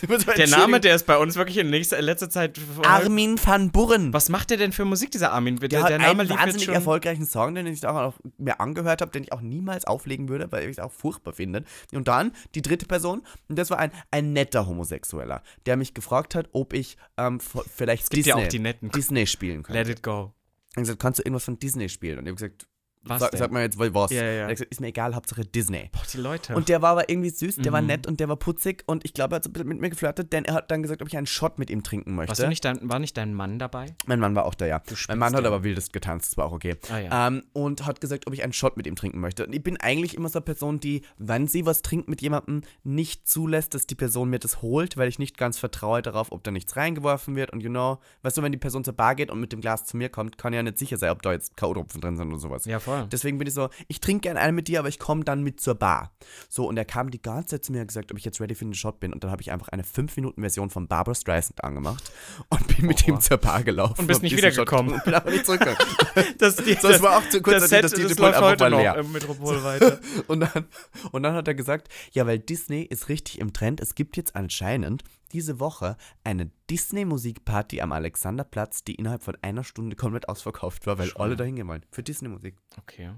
Der Name, der ist bei uns wirklich in in letzter Zeit. Armin van Buren. Was macht der denn für Musik, dieser Armin? Der, Der, der, hat Name einen lief wahnsinnig schon. erfolgreichen Song, den ich auch noch mir angehört habe, den ich auch niemals auflegen würde, weil ich es auch furchtbar finde. Und dann die dritte Person, und das war ein, ein netter Homosexueller, der mich gefragt hat, ob ich ähm, vielleicht Disney, ja. Disney spielen könnte. Let it go. Er hat gesagt, kannst du irgendwas von Disney spielen? Und ich habe gesagt, Was sag, sag mal jetzt was. Ja, ja, gesagt, ist mir egal, Hauptsache Disney. Boah, die Leute. Und der war aber irgendwie süß, der war Mhm. nett und der war putzig und ich glaube, er hat so ein bisschen mit mir geflirtet, denn er hat dann gesagt, ob ich einen Shot mit ihm trinken möchte. Warst du nicht dein, war nicht dein Mann dabei? Mein Mann war auch da, ja. Mein Mann hat aber wildest getanzt, das war auch okay. Ah, ja. ähm, und hat gesagt, ob ich einen Shot mit ihm trinken möchte. Und ich bin eigentlich immer so eine Person, die, wenn sie was trinkt mit jemandem, nicht zulässt, dass die Person mir das holt, weil ich nicht ganz vertraue darauf, ob da nichts reingeworfen wird. Und you know, weißt du, wenn die Person zur Bar geht und mit dem Glas zu mir kommt, kann ja nicht sicher sein, ob da jetzt K.O.-Tropfen drin sind oder sowas. Ja, voll. Deswegen bin ich so, ich trinke gerne einen mit dir, aber ich komme dann mit zur Bar. So, und er kam die ganze Zeit zu mir und gesagt, ob ich jetzt ready für den Shot bin. Und dann habe ich einfach eine 5-Minuten-Version von Barbara Streisand angemacht und bin mit ihm zur Bar gelaufen. Und bist nicht wiedergekommen. Und bin aber nicht zurückgekommen. Das, die, So, es war auch zu kurz, das dass Set, das das, läuft heute noch leer. im Metropol weiter. Und dann, und dann hat er gesagt, ja, weil Disney ist richtig im Trend. Es gibt jetzt anscheinend diese Woche eine Disney-Musikparty am Alexanderplatz, die innerhalb von einer Stunde komplett ausverkauft war, weil Schon. alle dahin gehen wollen. Für Disney-Musik. Okay.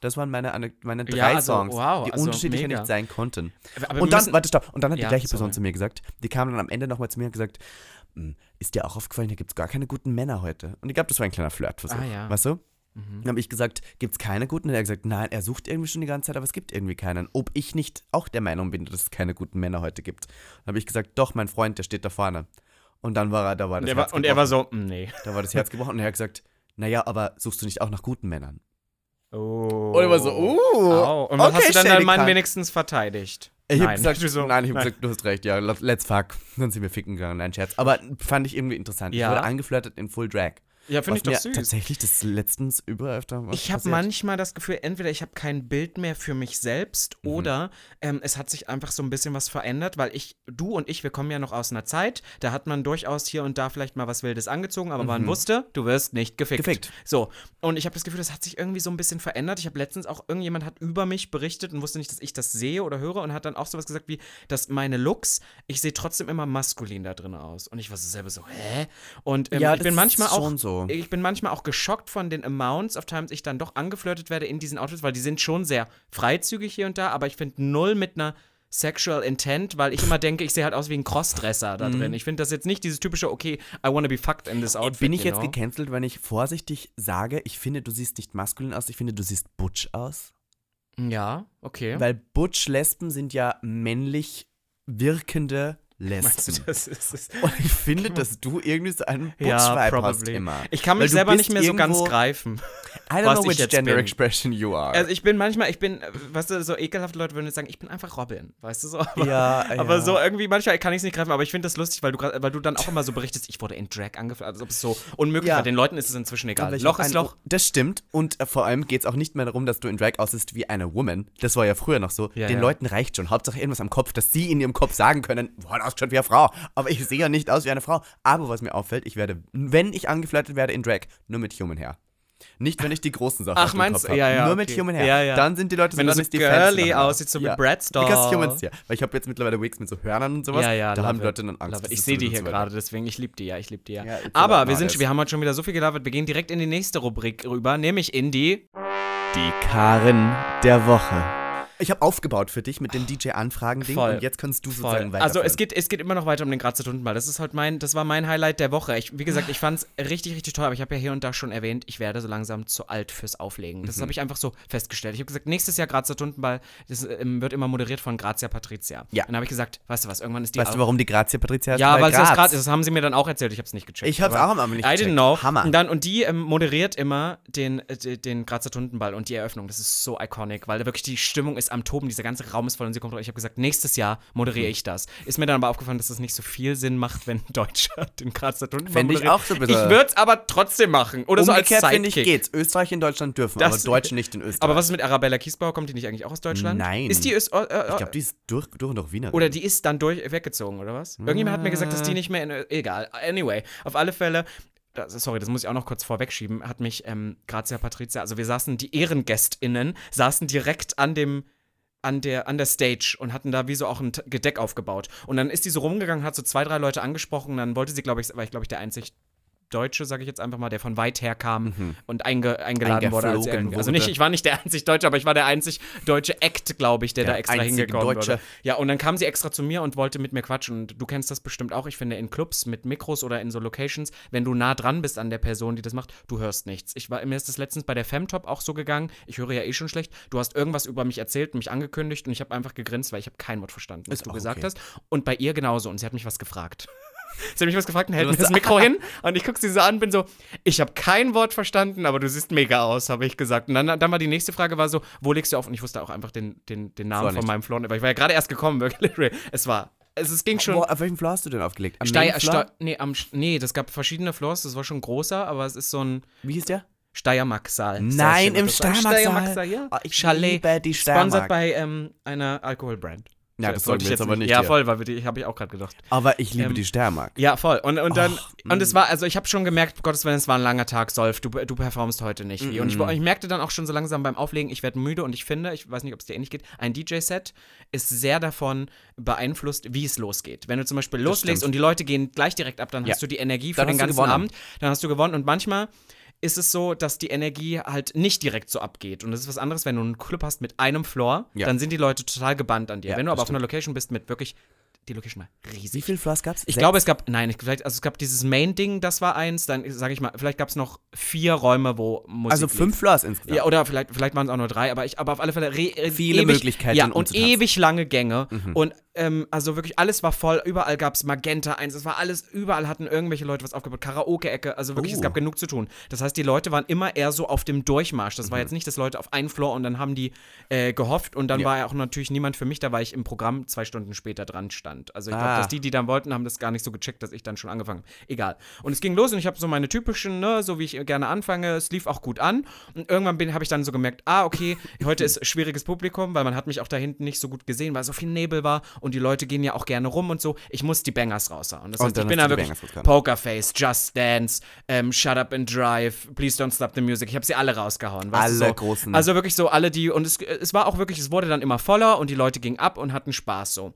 Das waren meine, eine- meine drei Ja, also, Songs, wow, die also unterschiedlicher mega. nicht sein konnten. Aber und dann, warte, stopp. Und dann hat Ja, die gleiche Person sorry. zu mir gesagt, die kam dann am Ende nochmal zu mir und gesagt, "Hm, ist dir auch aufgefallen, hier gibt es gar keine guten Männer heute. Und ich glaube, das war ein kleiner Flirtversuch. Ah, ja. Weißt du? Mhm. Dann habe ich gesagt, gibt es keine guten? Und er hat gesagt, nein, er sucht irgendwie schon die ganze Zeit, aber es gibt irgendwie keinen. Ob ich nicht auch der Meinung bin, dass es keine guten Männer heute gibt. Dann habe ich gesagt, doch, mein Freund, der steht da vorne. Und dann war er, da war das er, Herz war, und er war so, nee. Da war das Herz gebrochen und er hat gesagt, naja, aber suchst du nicht auch nach guten Männern? Oh. Und ich war so, uh, Au. Und was okay, hast du dann deinen Mann wenigens verteidigt? Ich Nein. hab gesagt, so, nein, ich hab nein. gesagt, du hast recht, ja, let's fuck. Dann sind wir ficken gegangen, nein, Scherz. Aber fand ich irgendwie interessant. Ja. Ich wurde angeflirtet in Full Drag. Ja, finde ich doch süß. Tatsächlich das letztens überall öfter Ich habe manchmal das Gefühl, entweder ich habe kein Bild mehr für mich selbst Mhm. oder ähm, es hat sich einfach so ein bisschen was verändert, weil ich, du und ich, wir kommen ja noch aus einer Zeit, da hat man durchaus hier und da vielleicht mal was Wildes angezogen, aber man wusste, du wirst nicht gefickt. Mhm. Gefickt. So, und ich habe das Gefühl, das hat sich irgendwie so ein bisschen verändert. Ich habe letztens auch, irgendjemand hat über mich berichtet und wusste nicht, dass ich das sehe oder höre und hat dann auch sowas gesagt wie, dass meine Looks, ich sehe trotzdem immer maskulin da drin aus. Und ich war so selber so, hä? Und ähm, Ja, ich bin das manchmal ist auch, schon so. ich bin manchmal auch geschockt von den Amounts of times ich dann doch angeflirtet werde in diesen Outfits, weil die sind schon sehr freizügig hier und da, aber ich finde null mit einer Sexual Intent, weil ich immer denke, ich sehe halt aus wie ein Crossdresser da drin. Ich finde das jetzt nicht dieses typische, okay, I wanna be fucked in this outfit. Bin ich jetzt know? gecancelt, wenn ich vorsichtig sage, ich finde, du siehst nicht maskulin aus, ich finde, du siehst butch aus? Ja, okay. Weil Butch-Lesben sind ja männlich wirkende Das ist, ist Und ich finde, dass du irgendwie so einen ja, Butch-Vibe hast immer. Ich kann mich selber nicht mehr so ganz greifen. I don't was know ich which gender bin. expression you are. Also ich bin manchmal, ich bin, weißt du, so ekelhafte Leute würden jetzt sagen, ich bin einfach Robin, weißt du so? Aber, Ja, aber ja. so irgendwie, manchmal kann ich es nicht greifen, aber ich finde das lustig, weil du, weil du dann auch immer so berichtest, ich wurde in Drag angefragt, als ob es so unmöglich Ja. war. Den Leuten ist es inzwischen egal. Aber Loch ist ein- Loch. Das stimmt. Und äh, vor allem geht es auch nicht mehr darum, dass du in Drag aussiehst wie eine Woman. Das war ja früher noch so. Ja, Den ja. Leuten reicht schon. Hauptsache irgendwas am Kopf, dass sie in ihrem Kopf sagen können, boah, das schaut wie eine Frau. Aber ich sehe ja nicht aus wie eine Frau. Aber was mir auffällt, ich werde, wenn ich angeflirtet werde in Drag, nur mit Human Hair. Nicht, wenn ich die großen Sachen Ach, auf meinst du? Ja, ja, Nur mit okay. Human Hair. Ja, ja. Dann sind die Leute Wenn du so dann ist die girly aussiehst, so ja. mit Bratz Doll. Because Humans, ja. Weil ich habe jetzt mittlerweile Wigs mit so Hörnern und sowas. Ja, ja, da haben die. Leute dann Angst. Ich sehe so die hier so gerade, deswegen, ich liebe die ja, ich liebe die ja. Ja, Aber wir, sind, wir haben heute schon wieder so viel gelabert, wir gehen direkt in die nächste Rubrik rüber, nämlich in die Die Karren der Woche. Ich habe aufgebaut für dich mit dem DJ-Anfragen-Ding und jetzt kannst du Voll. sozusagen weiter. Also es geht, es geht immer noch weiter um den Grazer Tuntenball. Das ist halt mein, das war mein Highlight der Woche. Ich, wie gesagt, ich fand es richtig, richtig toll, aber ich habe ja hier und da schon erwähnt, ich werde so langsam zu alt fürs Auflegen. Mhm. Das habe ich einfach so festgestellt. Ich habe gesagt, nächstes Jahr Grazer Tuntenball, das ähm, wird immer moderiert von Grazia Patricia. Ja. Und dann habe ich gesagt, weißt du was, irgendwann ist die Weißt du, warum die Grazia Patricia heißt? Ja, weil es das Graz. ist. Das haben sie mir dann auch erzählt. Ich habe es nicht gecheckt. Ich hab's auch am nicht I gecheckt. didn't know. Hammer. Und, dann, und die ähm, moderiert immer den, äh, den- Grazer Tuntenball und die Eröffnung. Das ist so iconic, weil da wirklich die Stimmung ist am Toben. Dieser ganze Raum ist voll und sie kommt raus. Ich habe gesagt, nächstes Jahr moderiere ich das. Ist mir dann aber aufgefallen, dass das nicht so viel Sinn macht, wenn ein Deutscher den Grazer Tuntenball Fänd ich auch so bisschen- Ich würde es aber trotzdem machen. Oder so als Umgekehrt finde ich geht's. Österreich in Deutschland dürfen, Das- aber Deutsche nicht in Österreich. Aber was ist mit Arabella Kiesbauer? Kommt die nicht eigentlich auch aus Deutschland? Nein. Ist die ist, äh, äh, ich glaube, die ist durch, durch und durch Wiener. Oder die ist dann durch weggezogen, oder was? Irgendjemand hat mir gesagt, dass die nicht mehr in. Egal. Anyway, auf alle Fälle. Sorry, das muss ich auch noch kurz vorwegschieben. Hat mich ähm, Grazia Patricia, also wir saßen, die EhrengästInnen saßen direkt an dem. An der, an der Stage und hatten da wie so auch ein Gedeck aufgebaut. Und dann ist die so rumgegangen, hat so zwei, drei Leute angesprochen. Dann wollte sie, glaube ich, war ich, glaube ich, der einzig Deutsche, sage ich jetzt einfach mal, der von weit her kam und einge, eingeladen wurde. Als Eingeflogen irgendwie- also nicht, wurde. ich war nicht der einzig Deutsche, aber ich war der einzig deutsche Act, glaube ich, der, Der da extra hingekommen Deutsche. wurde. Ja, und dann kam sie extra zu mir und wollte mit mir quatschen. Und du kennst das bestimmt auch. Ich finde, in Clubs mit Mikros oder in so Locations, wenn du nah dran bist an der Person, die das macht, du hörst nichts. Ich war, mir ist das letztens bei der Femtop auch so gegangen. Ich höre ja eh schon schlecht. Du hast irgendwas über mich erzählt, mich angekündigt und ich habe einfach gegrinst, weil ich habe kein Wort verstanden, was Ist du gesagt okay. hast. Und bei ihr genauso. Und sie hat mich was gefragt. Sie hat mich was gefragt und hält das Mikro hin und ich gucke sie so an, bin so, ich habe kein Wort verstanden, aber du siehst mega aus, habe ich gesagt. Und dann, dann war die nächste Frage war so, wo legst du auf? Und ich wusste auch einfach den, den, den Namen von meinem Floor, weil ich war ja gerade erst gekommen, wirklich. Es war, es, es ging schon. Wo, auf welchem Floor hast du denn aufgelegt? Am Steier, Floor? Nee, am, nee, das gab verschiedene Floors, das war schon großer, aber es ist so ein Wie hieß der? Steiermark-Saal. Nein, im Steiermark-Saal. Steiermark-Saal, ja. Oh, ich Chalet. liebe die Sponsert Steiermark. bei ähm, einer Alkoholbrand. Ja, das sollten wir jetzt aber nicht Ja, hier. voll, weil die habe ich auch gerade gedacht. Aber ich liebe Ähm, die Steiermark. Ja, voll. Und, und dann, Och, und es war, also ich habe schon gemerkt, Gottes Willen, es war ein langer Tag, Solf, du, du performst heute nicht wie. Und ich, ich merkte dann auch schon so langsam beim Auflegen, ich werde müde und ich finde, ich weiß nicht, ob es dir ähnlich geht, ein DJ-Set ist sehr davon beeinflusst, wie es losgeht. Wenn du zum Beispiel loslegst stimmt. und die Leute gehen gleich direkt ab, dann Ja. hast du die Energie für Dann den ganzen. Abend, dann hast du gewonnen und manchmal ist es so, dass die Energie halt nicht direkt so abgeht. Und das ist was anderes, wenn du einen Club hast mit einem Floor, Ja. dann sind die Leute total gebannt an dir. Ja, wenn du aber das auf einer Location bist mit wirklich, die Location war riesig. Wie viele Floors gab's? Ich glaube, es gab, nein, ich, vielleicht, also es gab dieses Main-Ding, das war eins, dann sage ich mal, vielleicht gab es noch vier Räume, wo Musik Also lief. fünf Floors insgesamt. Ja, oder vielleicht, vielleicht waren es auch nur drei, aber ich, aber auf alle Fälle äh, Viele ewig, Möglichkeiten, Ja, und ewig lange Gänge. Und ähm, also wirklich alles war voll, überall gab es Magenta 1, es war alles, überall hatten irgendwelche Leute was aufgebaut, Karaoke-Ecke, also wirklich, es Oh. gab genug zu tun. Das heißt, die Leute waren immer eher so auf dem Durchmarsch. Mhm. Das war jetzt nicht, dass Leute auf einen Floor und dann haben die äh, gehofft und dann Ja. war ja auch natürlich niemand für mich da, weil ich im Programm zwei Stunden später dran stand. Also ich glaube, Ah. dass die, die dann wollten, haben das gar nicht so gecheckt, dass ich dann schon angefangen habe. Egal. Und es ging los und ich habe so meine typischen, ne, so wie ich gerne anfange, es lief auch gut an. Und irgendwann habe ich dann so gemerkt, ah, okay, heute ist schwieriges Publikum, weil man hat mich auch da hinten nicht so gut gesehen, weil so viel Nebel war und die Leute gehen ja auch gerne rum und so. Ich muss die Bangers raushauen. Das Und heißt, ich bin da wirklich. Pokerface, Just Dance, ähm, Shut Up and Drive, Please Don't Stop the Music. Ich habe sie alle rausgehauen. Alle so. großen. Also wirklich so alle die und es, es war auch wirklich, es wurde dann immer voller und die Leute gingen ab und hatten Spaß so.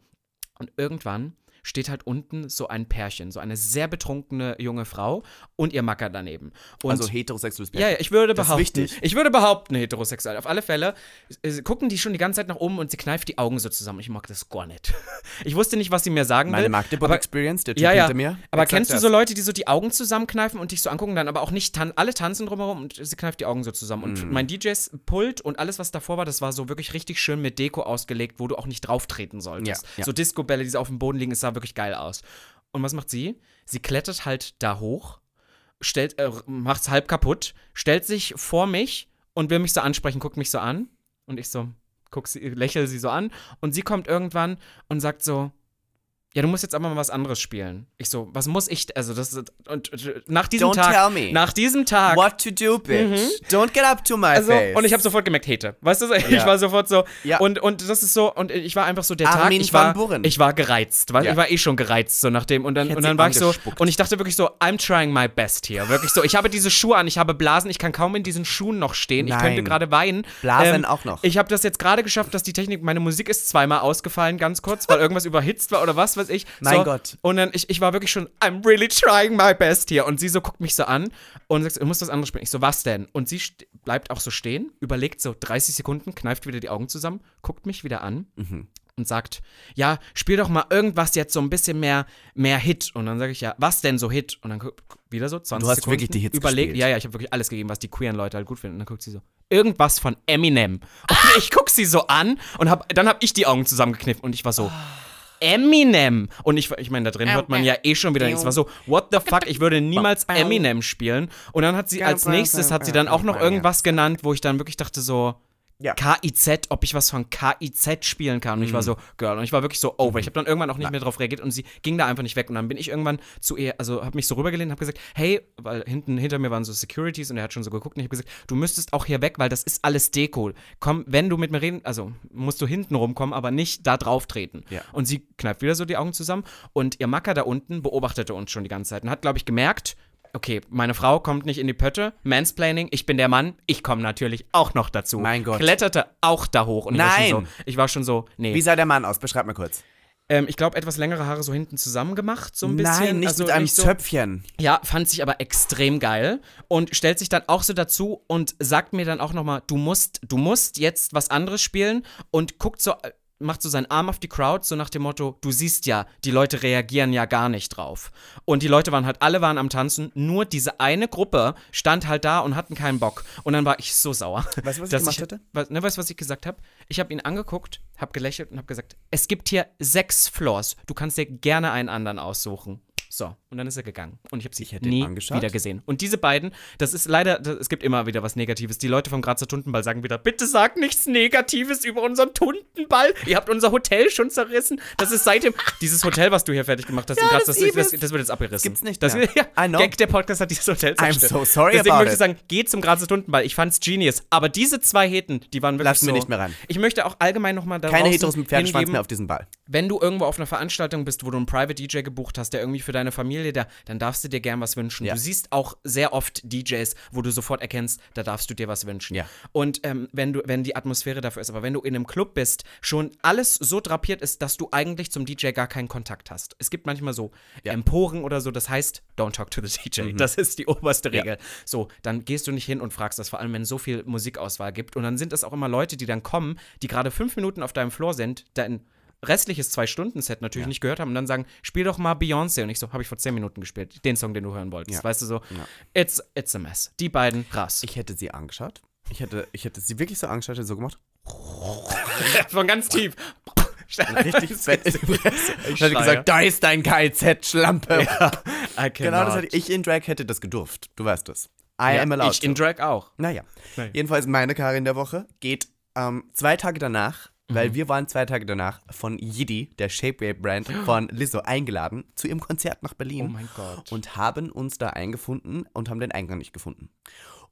Und irgendwann steht halt unten so ein Pärchen, so eine sehr betrunkene junge Frau und ihr Macker daneben. Und also heterosexuelles ja, ja, ich würde behaupten, ich würde behaupten, heterosexuell. Auf alle Fälle äh, gucken die schon die ganze Zeit nach oben und sie kneift die Augen so zusammen. Ich mag das gar nicht. Ich wusste nicht, was sie mir sagen Meine will. Magdeburg aber, Experience, der Typ ja, ja. hinter mir. Aber kennst du so Leute, die so die Augen zusammenkneifen und dich so angucken, dann aber auch nicht tan alle tanzen drumherum und sie kneift die Augen so zusammen. Und Mm. mein DJs Pult und alles, was davor war, das war so wirklich richtig schön mit Deko ausgelegt, wo du auch nicht drauf treten solltest. Ja, ja. So Disco-Bälle, die so auf dem Boden liegen, es sah wirklich geil aus. Und was macht sie? Sie klettert halt da hoch, stellt, äh, macht's halb kaputt, stellt sich vor mich und will mich so ansprechen, guckt mich so an. Und ich so, guck sie, lächel sie so an. Und sie kommt irgendwann und sagt so, ja, du musst jetzt aber mal was anderes spielen. Ich so, was muss ich, also das ist, und, und nach diesem Don't Tag, tell me. nach diesem Tag, What to do, bitch. Don't get up to my also, face. und ich habe sofort gemerkt, Hete. Weißt du, ich Ja. war sofort so, Ja. und, und das ist so, und ich war einfach so der Tag, Armin ich van war, Buren. ich war gereizt, weil Ja. ich war eh schon gereizt, so nach dem, und dann, und dann war ich so, und ich dachte wirklich so, I'm trying my best hier, wirklich so, ich habe diese Schuhe an, ich habe Blasen, ich kann kaum in diesen Schuhen noch stehen, ich Nein. könnte gerade weinen. Ähm, Blasen auch noch. Ich habe das jetzt gerade geschafft, dass die Technik, meine Musik ist zweimal ausgefallen, ganz kurz, weil irgendwas überhitzt war oder was weiß ich. Mein so, Gott. Und dann, ich, ich war wirklich schon, I'm really trying my best hier. Und sie so guckt mich so an und sagt, du musst was anderes spielen. Ich so, was denn? Und sie bleibt auch so stehen, überlegt so 30 Sekunden, kneift wieder die Augen zusammen, guckt mich wieder an Mhm. und sagt, ja, spiel doch mal irgendwas jetzt so ein bisschen mehr, mehr Hit. Und dann sage ich, ja, was denn so Hit? Und dann guck, wieder so 20 Du hast Sekunden. wirklich die Hits überlegt. Ja, ja, ich habe wirklich alles gegeben, was die queeren Leute halt gut finden. Und dann guckt sie so, irgendwas von Eminem. Und ich guck sie so an und hab, dann habe ich die Augen zusammengekniffen und ich war so, Eminem. Und ich, ich meine, da drin hört man ja eh schon wieder nichts. Es war so, what the fuck, ich würde niemals Eminem spielen. Und dann hat sie als nächstes, hat sie dann auch noch irgendwas genannt, wo ich dann wirklich dachte so, Ja. KIZ, ob ich was von KIZ spielen kann. Und ich war so, Girl. Und ich war wirklich so over. Ich habe dann irgendwann auch nicht mehr drauf reagiert und sie ging da einfach nicht weg. Und dann bin ich irgendwann zu ihr, also habe mich so rübergelehnt und habe gesagt, hey, weil hinten hinter mir waren so Securities und er hat schon so geguckt und ich habe gesagt, du müsstest auch hier weg, weil das ist alles Deko. Komm, wenn du mit mir reden, also musst du hinten rumkommen, aber nicht da drauf treten. Ja. Und sie kneift wieder so die Augen zusammen und ihr Macker da unten beobachtete uns schon die ganze Zeit und hat, glaube ich, gemerkt, okay, meine Frau kommt nicht in die Pötte, Mansplaining, ich bin der Mann, ich komme natürlich auch noch dazu. Mein Gott. Kletterte auch da hoch und ich war schon Nein. so, ich war schon so, nee. Wie sah der Mann aus? Beschreib mal kurz. Ähm, ich glaube, etwas längere Haare so hinten zusammen gemacht, so ein bisschen. Nein, nicht also mit einem so, Zöpfchen. Ja, fand sich aber extrem geil und stellt sich dann auch so dazu und sagt mir dann auch nochmal, du musst, du musst jetzt was anderes spielen und guckt so, macht so seinen Arm auf die Crowd, so nach dem Motto, du siehst ja, die Leute reagieren ja gar nicht drauf. Und die Leute waren halt, alle waren am Tanzen, nur diese eine Gruppe stand halt da und hatten keinen Bock. Und dann war ich so sauer. Weißt du, was ich gemacht hätte? Was, ne, weißt du, was ich gesagt habe? Ich habe ihn angeguckt, habe gelächelt und habe gesagt, es gibt hier sechs Floors. Du kannst dir gerne einen anderen aussuchen. So, und dann ist er gegangen. Und ich habe sie Ich nie wieder gesehen. Und diese beiden, das ist leider, das, es gibt immer wieder was Negatives. Die Leute vom Grazer Tuntenball sagen wieder, bitte sag nichts Negatives über unseren Tuntenball. Ihr habt unser Hotel schon zerrissen. Das ist seitdem, dieses Hotel, was du hier fertig gemacht hast, in Graz, das das, das, das, das wird jetzt abgerissen. Gibt's nicht Das, mehr. ja, I know. Gag, der Podcast hat dieses Hotel I'm zerstört. so sorry Deswegen möchte ich it. sagen, geht zum Grazer Tuntenball. Ich fand's genius. Aber diese zwei Heten, die waren wirklich Lassen so. wir nicht mehr rein. Ich möchte auch allgemein nochmal darauf Keine Heteros mit Pferdeschwanz mehr auf diesem Ball. wenn du irgendwo auf einer Veranstaltung bist, wo du einen Private DJ gebucht hast, der irgendwie für deine Familie, da, dann darfst du dir gern was wünschen. Ja. Du siehst auch sehr oft DJs, wo du sofort erkennst, da darfst du dir was wünschen. Ja. Und ähm, wenn du, wenn die Atmosphäre dafür ist, aber wenn du in einem Club bist, schon alles so drapiert ist, dass du eigentlich zum DJ gar keinen Kontakt hast. Es gibt manchmal so Ja. Emporen oder so, das heißt, don't talk to the DJ. Das ist die oberste. Regel. So, dann gehst du nicht hin und fragst das, vor allem wenn es so viel Musikauswahl gibt. Und dann sind es auch immer Leute, die dann kommen, die gerade fünf Minuten auf deinem Floor sind, dein restliches Zwei-Stunden-Set natürlich nicht gehört haben und dann sagen, spiel doch mal Beyoncé. Und ich so, habe ich vor zehn Minuten gespielt, den Song, den du hören wolltest. Ja. Weißt du so, it's, it's a mess. Die beiden, krass. Ich hätte sie angeschaut. Ich hätte, ich hätte sie wirklich so angeschaut, hätte so gemacht. Von ganz tief. Richtig fett in die Fresse. Ich schreie. gesagt, da ist dein KZ-Schlampe. I Genau, das hatte ich in Drag hätte das gedurft. Du weißt das. I ja, am allowed Ich in. Drag auch. Naja. Nein. Jedenfalls meine Karin der Woche geht ähm, zwei Tage danach, Mhm. weil wir waren zwei Tage danach von Yiddy, der Shapewear-Brand von Lizzo, eingeladen zu ihrem Konzert nach Berlin. Oh mein Gott. Und haben uns da eingefunden und haben den Eingang nicht gefunden.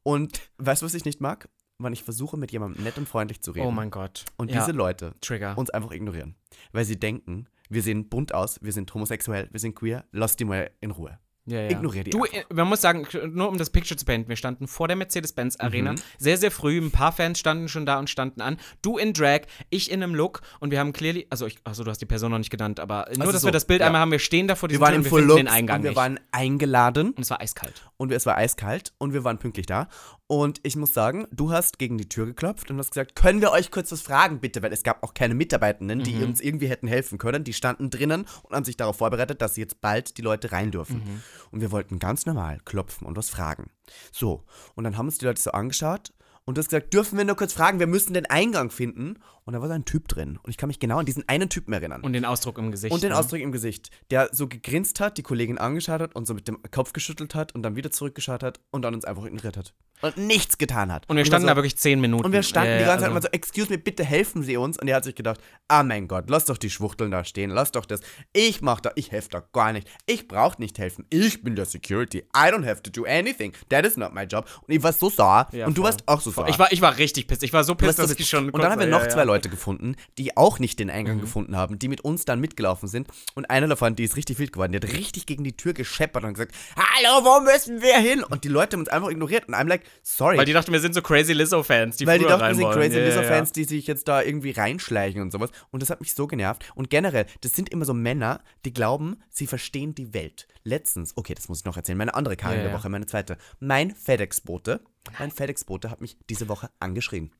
Und weißt du, was ich nicht mag? Wenn ich versuche, mit jemandem nett und freundlich zu reden. Oh mein Gott. Und ja. diese Leute Trigger. uns einfach ignorieren. Weil sie denken, wir sehen bunt aus, wir sind homosexuell, wir sind queer, lass die mal in Ruhe. Ja, ja. Ignorier die Du, einfach. äh, man muss sagen, nur um das Picture zu beenden, wir standen vor der Mercedes-Benz Arena, Mhm. sehr, sehr früh, ein paar Fans standen schon da und standen an. Du in Drag, ich in einem Look und wir haben clearly, also ich, achso, du hast die Person noch nicht genannt, aber nur, Also dass so, wir das Bild ja. einmal haben, wir stehen da vor Wir diesem waren Tür im wir Full finden Look den Eingang und wir nicht. waren eingeladen und es war eiskalt. und es war eiskalt und wir waren pünktlich da. Und ich muss sagen, du hast gegen die Tür geklopft und hast gesagt, können wir euch kurz was fragen, bitte? Weil es gab auch keine Mitarbeitenden, die uns irgendwie hätten helfen können. Die standen drinnen und haben sich darauf vorbereitet, dass jetzt bald die Leute rein dürfen. Und wir wollten ganz normal klopfen und was fragen. So, und dann haben uns die Leute so angeschaut und du hast gesagt, dürfen wir nur kurz fragen, wir müssen den Eingang finden. Und da war so ein Typ drin. Und ich kann mich genau an diesen einen Typen erinnern. Und den Ausdruck im Gesicht. Und den ne? Ausdruck im Gesicht, der so gegrinst hat, die Kollegin angeschaut hat und so mit dem Kopf geschüttelt hat und dann wieder zurückgeschaut hat und dann uns einfach ignoriert hat. Und nichts getan hat. Und wir standen so, da wirklich zehn Minuten. Und wir standen Ja, die ganze Zeit also- immer so, excuse me, bitte helfen Sie uns. Und er hat sich gedacht, ah mein Gott, lass doch die Schwuchteln da stehen, lass doch das. Ich mach da, ich helfe da gar nicht. Ich brauch nicht helfen. Ich bin der Security. I don't have to do anything. That is not my job. Und ich war so sauer. Ja, und du voll. warst auch so sauer. Ich war, ich war richtig pisst. Ich war so warst dass so- ich schon. und dann haben wir noch ja, zwei ja. Leute gefunden, die auch nicht den Eingang Mhm. gefunden haben, die mit uns dann mitgelaufen sind. Und einer davon, die ist richtig wild geworden, die hat richtig gegen die Tür gescheppert und gesagt, hallo, wo müssen wir hin? Und die Leute haben uns einfach ignoriert. Und I'm like, sorry. Weil die dachten, wir sind so crazy Lizzo-Fans, die Weil die dachten, wir sind crazy ja, Lizzo-Fans, die sich jetzt da irgendwie reinschleichen und sowas. Und das hat mich so genervt. Und generell, das sind immer so Männer, die glauben, sie verstehen die Welt. Letztens, okay, das muss ich noch erzählen, meine andere Karin Ja, der. Woche, meine zweite. Mein FedEx-Bote, mein FedEx-Bote hat mich diese Woche angeschrien.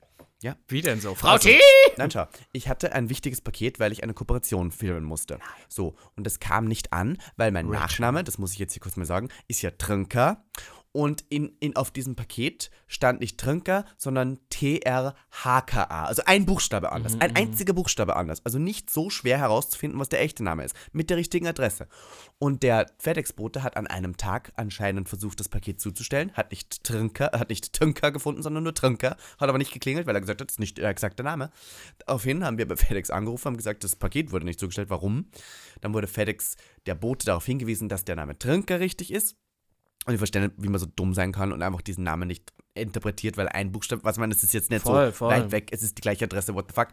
Ja, Wie denn so? Frau Also, T! Nein, schau. Ich hatte ein wichtiges Paket, weil ich eine Kooperation filmen musste. So, und das kam nicht an, weil mein Nachname, das muss ich jetzt hier kurz mal sagen, ist ja Trinker. Und in, in, auf diesem Paket stand nicht Trinker, sondern T-R-H-K-A. Also ein Buchstabe anders. Mhm, Ein einziger Buchstabe anders. Also nicht so schwer herauszufinden, was der echte Name ist. Mit der richtigen Adresse. Und der FedEx-Bote hat an einem Tag anscheinend versucht, das Paket zuzustellen. Hat nicht Trinker, hat nicht Trinker gefunden, sondern nur Trinker. Hat aber nicht geklingelt, weil er gesagt hat, das ist nicht der exakte Name. Daraufhin haben wir bei FedEx angerufen, haben gesagt, das Paket wurde nicht zugestellt. Warum? Dann wurde FedEx, der Bote, darauf hingewiesen, dass der Name Trinker richtig ist. Und ich verstehe nicht, wie man so dumm sein kann und einfach diesen Namen nicht interpretiert, weil ein Buchstabe, was ich meine, das ist jetzt nicht Voll, so voll. weit weg, es ist die gleiche Adresse, what the fuck.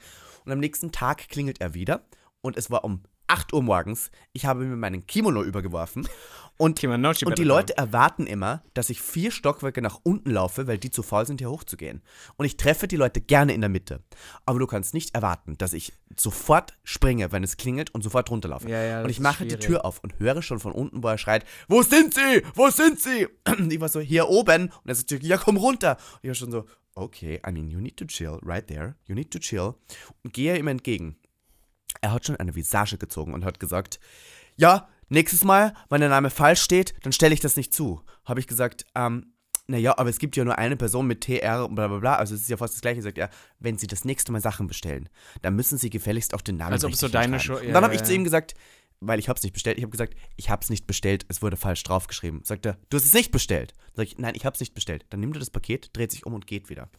Und am nächsten Tag klingelt er wieder und es war um 8 Uhr morgens. Ich habe mir meinen Kimono übergeworfen und, Kimonochi und die Leute erwarten immer, dass ich vier Stockwerke nach unten laufe, weil die zu faul sind, hier hochzugehen. Und ich treffe die Leute gerne in der Mitte. Aber du kannst nicht erwarten, dass ich sofort springe, wenn es klingelt und sofort runterlaufe. Ja, ja, und ich mache die. Tür auf und höre schon von unten, wo er schreit, wo sind sie? Wo sind sie? Und ich war so, hier oben. Und er sagt, ja, komm runter. Und ich war schon so, okay, I mean, you need to chill, right there. You need to chill. Und gehe ihm entgegen. Er hat schon eine Visage gezogen und hat gesagt, ja, nächstes Mal, wenn der Name falsch steht, dann stelle ich das nicht zu. Habe ich gesagt, ähm, naja, aber es gibt ja nur eine Person mit TR und bla bla bla, also es ist ja fast das gleiche. Sagt er, wenn Sie das nächste Mal Sachen bestellen, dann müssen Sie gefälligst auch den Namen Als ob es so deine. Show- Und ja, dann habe ich zu ihm gesagt, weil ich habe es nicht bestellt, ich habe gesagt, ich habe es nicht bestellt, es wurde falsch draufgeschrieben. Sagt er, du hast es nicht bestellt. Sag ich, nein, ich habe es nicht bestellt. Dann nimmt er das Paket, dreht sich um und geht wieder.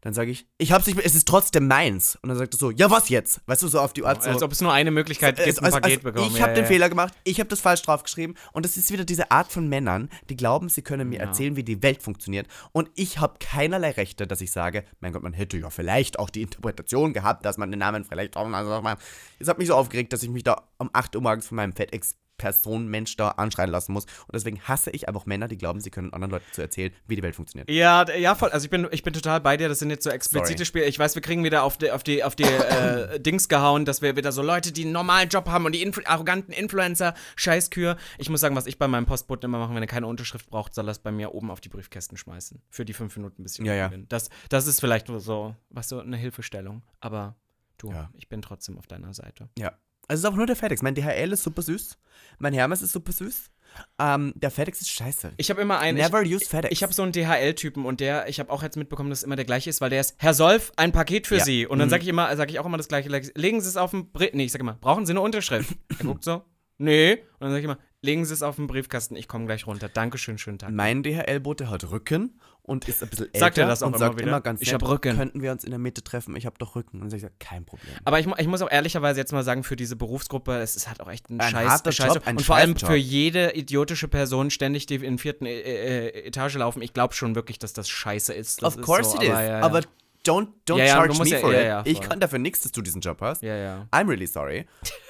Dann sage ich, ich hab's nicht, be- es ist trotzdem meins. Und dann sagt er so, ja was jetzt? Weißt du, so auf die Art so. Als ob es nur eine Möglichkeit gibt, Es- ein also- Paket also bekommen. Ich ja, habe den ja. Fehler gemacht, ich habe das falsch draufgeschrieben und es ist wieder diese Art von Männern, die glauben, sie können mir Ja. erzählen, wie die Welt funktioniert und ich habe keinerlei Rechte, dass ich sage, mein Gott, man hätte ja vielleicht auch die Interpretation gehabt, dass man den Namen vielleicht auch also mal. Es hat mich so aufgeregt, dass ich mich da um 8 Uhr morgens von meinem FedEx Person, Mensch da anschreien lassen muss. Und deswegen hasse ich einfach Männer, die glauben, sie können anderen Leuten zu erzählen, wie die Welt funktioniert. Ja, ja, voll. Also ich bin, ich bin total bei dir. Das sind jetzt so explizite Sorry. Spiele. Ich weiß, wir kriegen wieder auf die, auf die, auf die äh, Dings gehauen, dass wir wieder so Leute, die einen normalen Job haben und die Influ arroganten Influencer, Scheißkür. Ich muss sagen, was ich bei meinem Postboten immer mache, wenn er keine Unterschrift braucht, soll er es bei mir oben auf die Briefkästen schmeißen. Für die fünf Minuten, bis ich Ja, ja. bin. Das, das ist vielleicht nur so, was so eine Hilfestellung. Aber du, Ja. ich bin trotzdem auf deiner Seite. Ja. Also es ist auch nur der FedEx. Mein DHL ist super süß. Mein Hermes ist super süß. Ähm, der FedEx ist scheiße. Ich habe immer einen. Never ich, use FedEx. Ich habe so einen DHL-Typen und der, ich habe auch jetzt mitbekommen, dass es immer der gleiche ist, weil der ist, Herr Solf, ein Paket für Ja. Sie. Und dann Mhm. sage ich immer, sage ich auch immer das gleiche. Legen Sie es auf den Brief. Nee, ich sage immer, brauchen Sie eine Unterschrift? er guckt so, nee. Und dann sage ich immer, legen Sie es auf den Briefkasten, ich komme gleich runter. Dankeschön, schönen Tag. Mein DHL-Bote hat Rücken und ist ein bisschen älter Sagt er das auch und immer sagt wieder? immer ganz Ich nett, hab Rücken. könnten wir uns in der Mitte treffen? Ich habe doch Rücken. Und dann sage ich, kein Problem. Aber ich, ich muss auch ehrlicherweise jetzt mal sagen, für diese Berufsgruppe, es ist halt auch echt ein, Ein Scheiß. Scheiß Job, ein und vor allem Scheißjob. für jede idiotische Person ständig die in vierten äh, äh, Etage laufen. Ich glaube schon wirklich, dass das scheiße ist. Das of course so, it is. aber, ja, ja. Aber don't, don't Ja, charge me for it. ich kann dafür nichts, dass du diesen Job hast. I'm really sorry.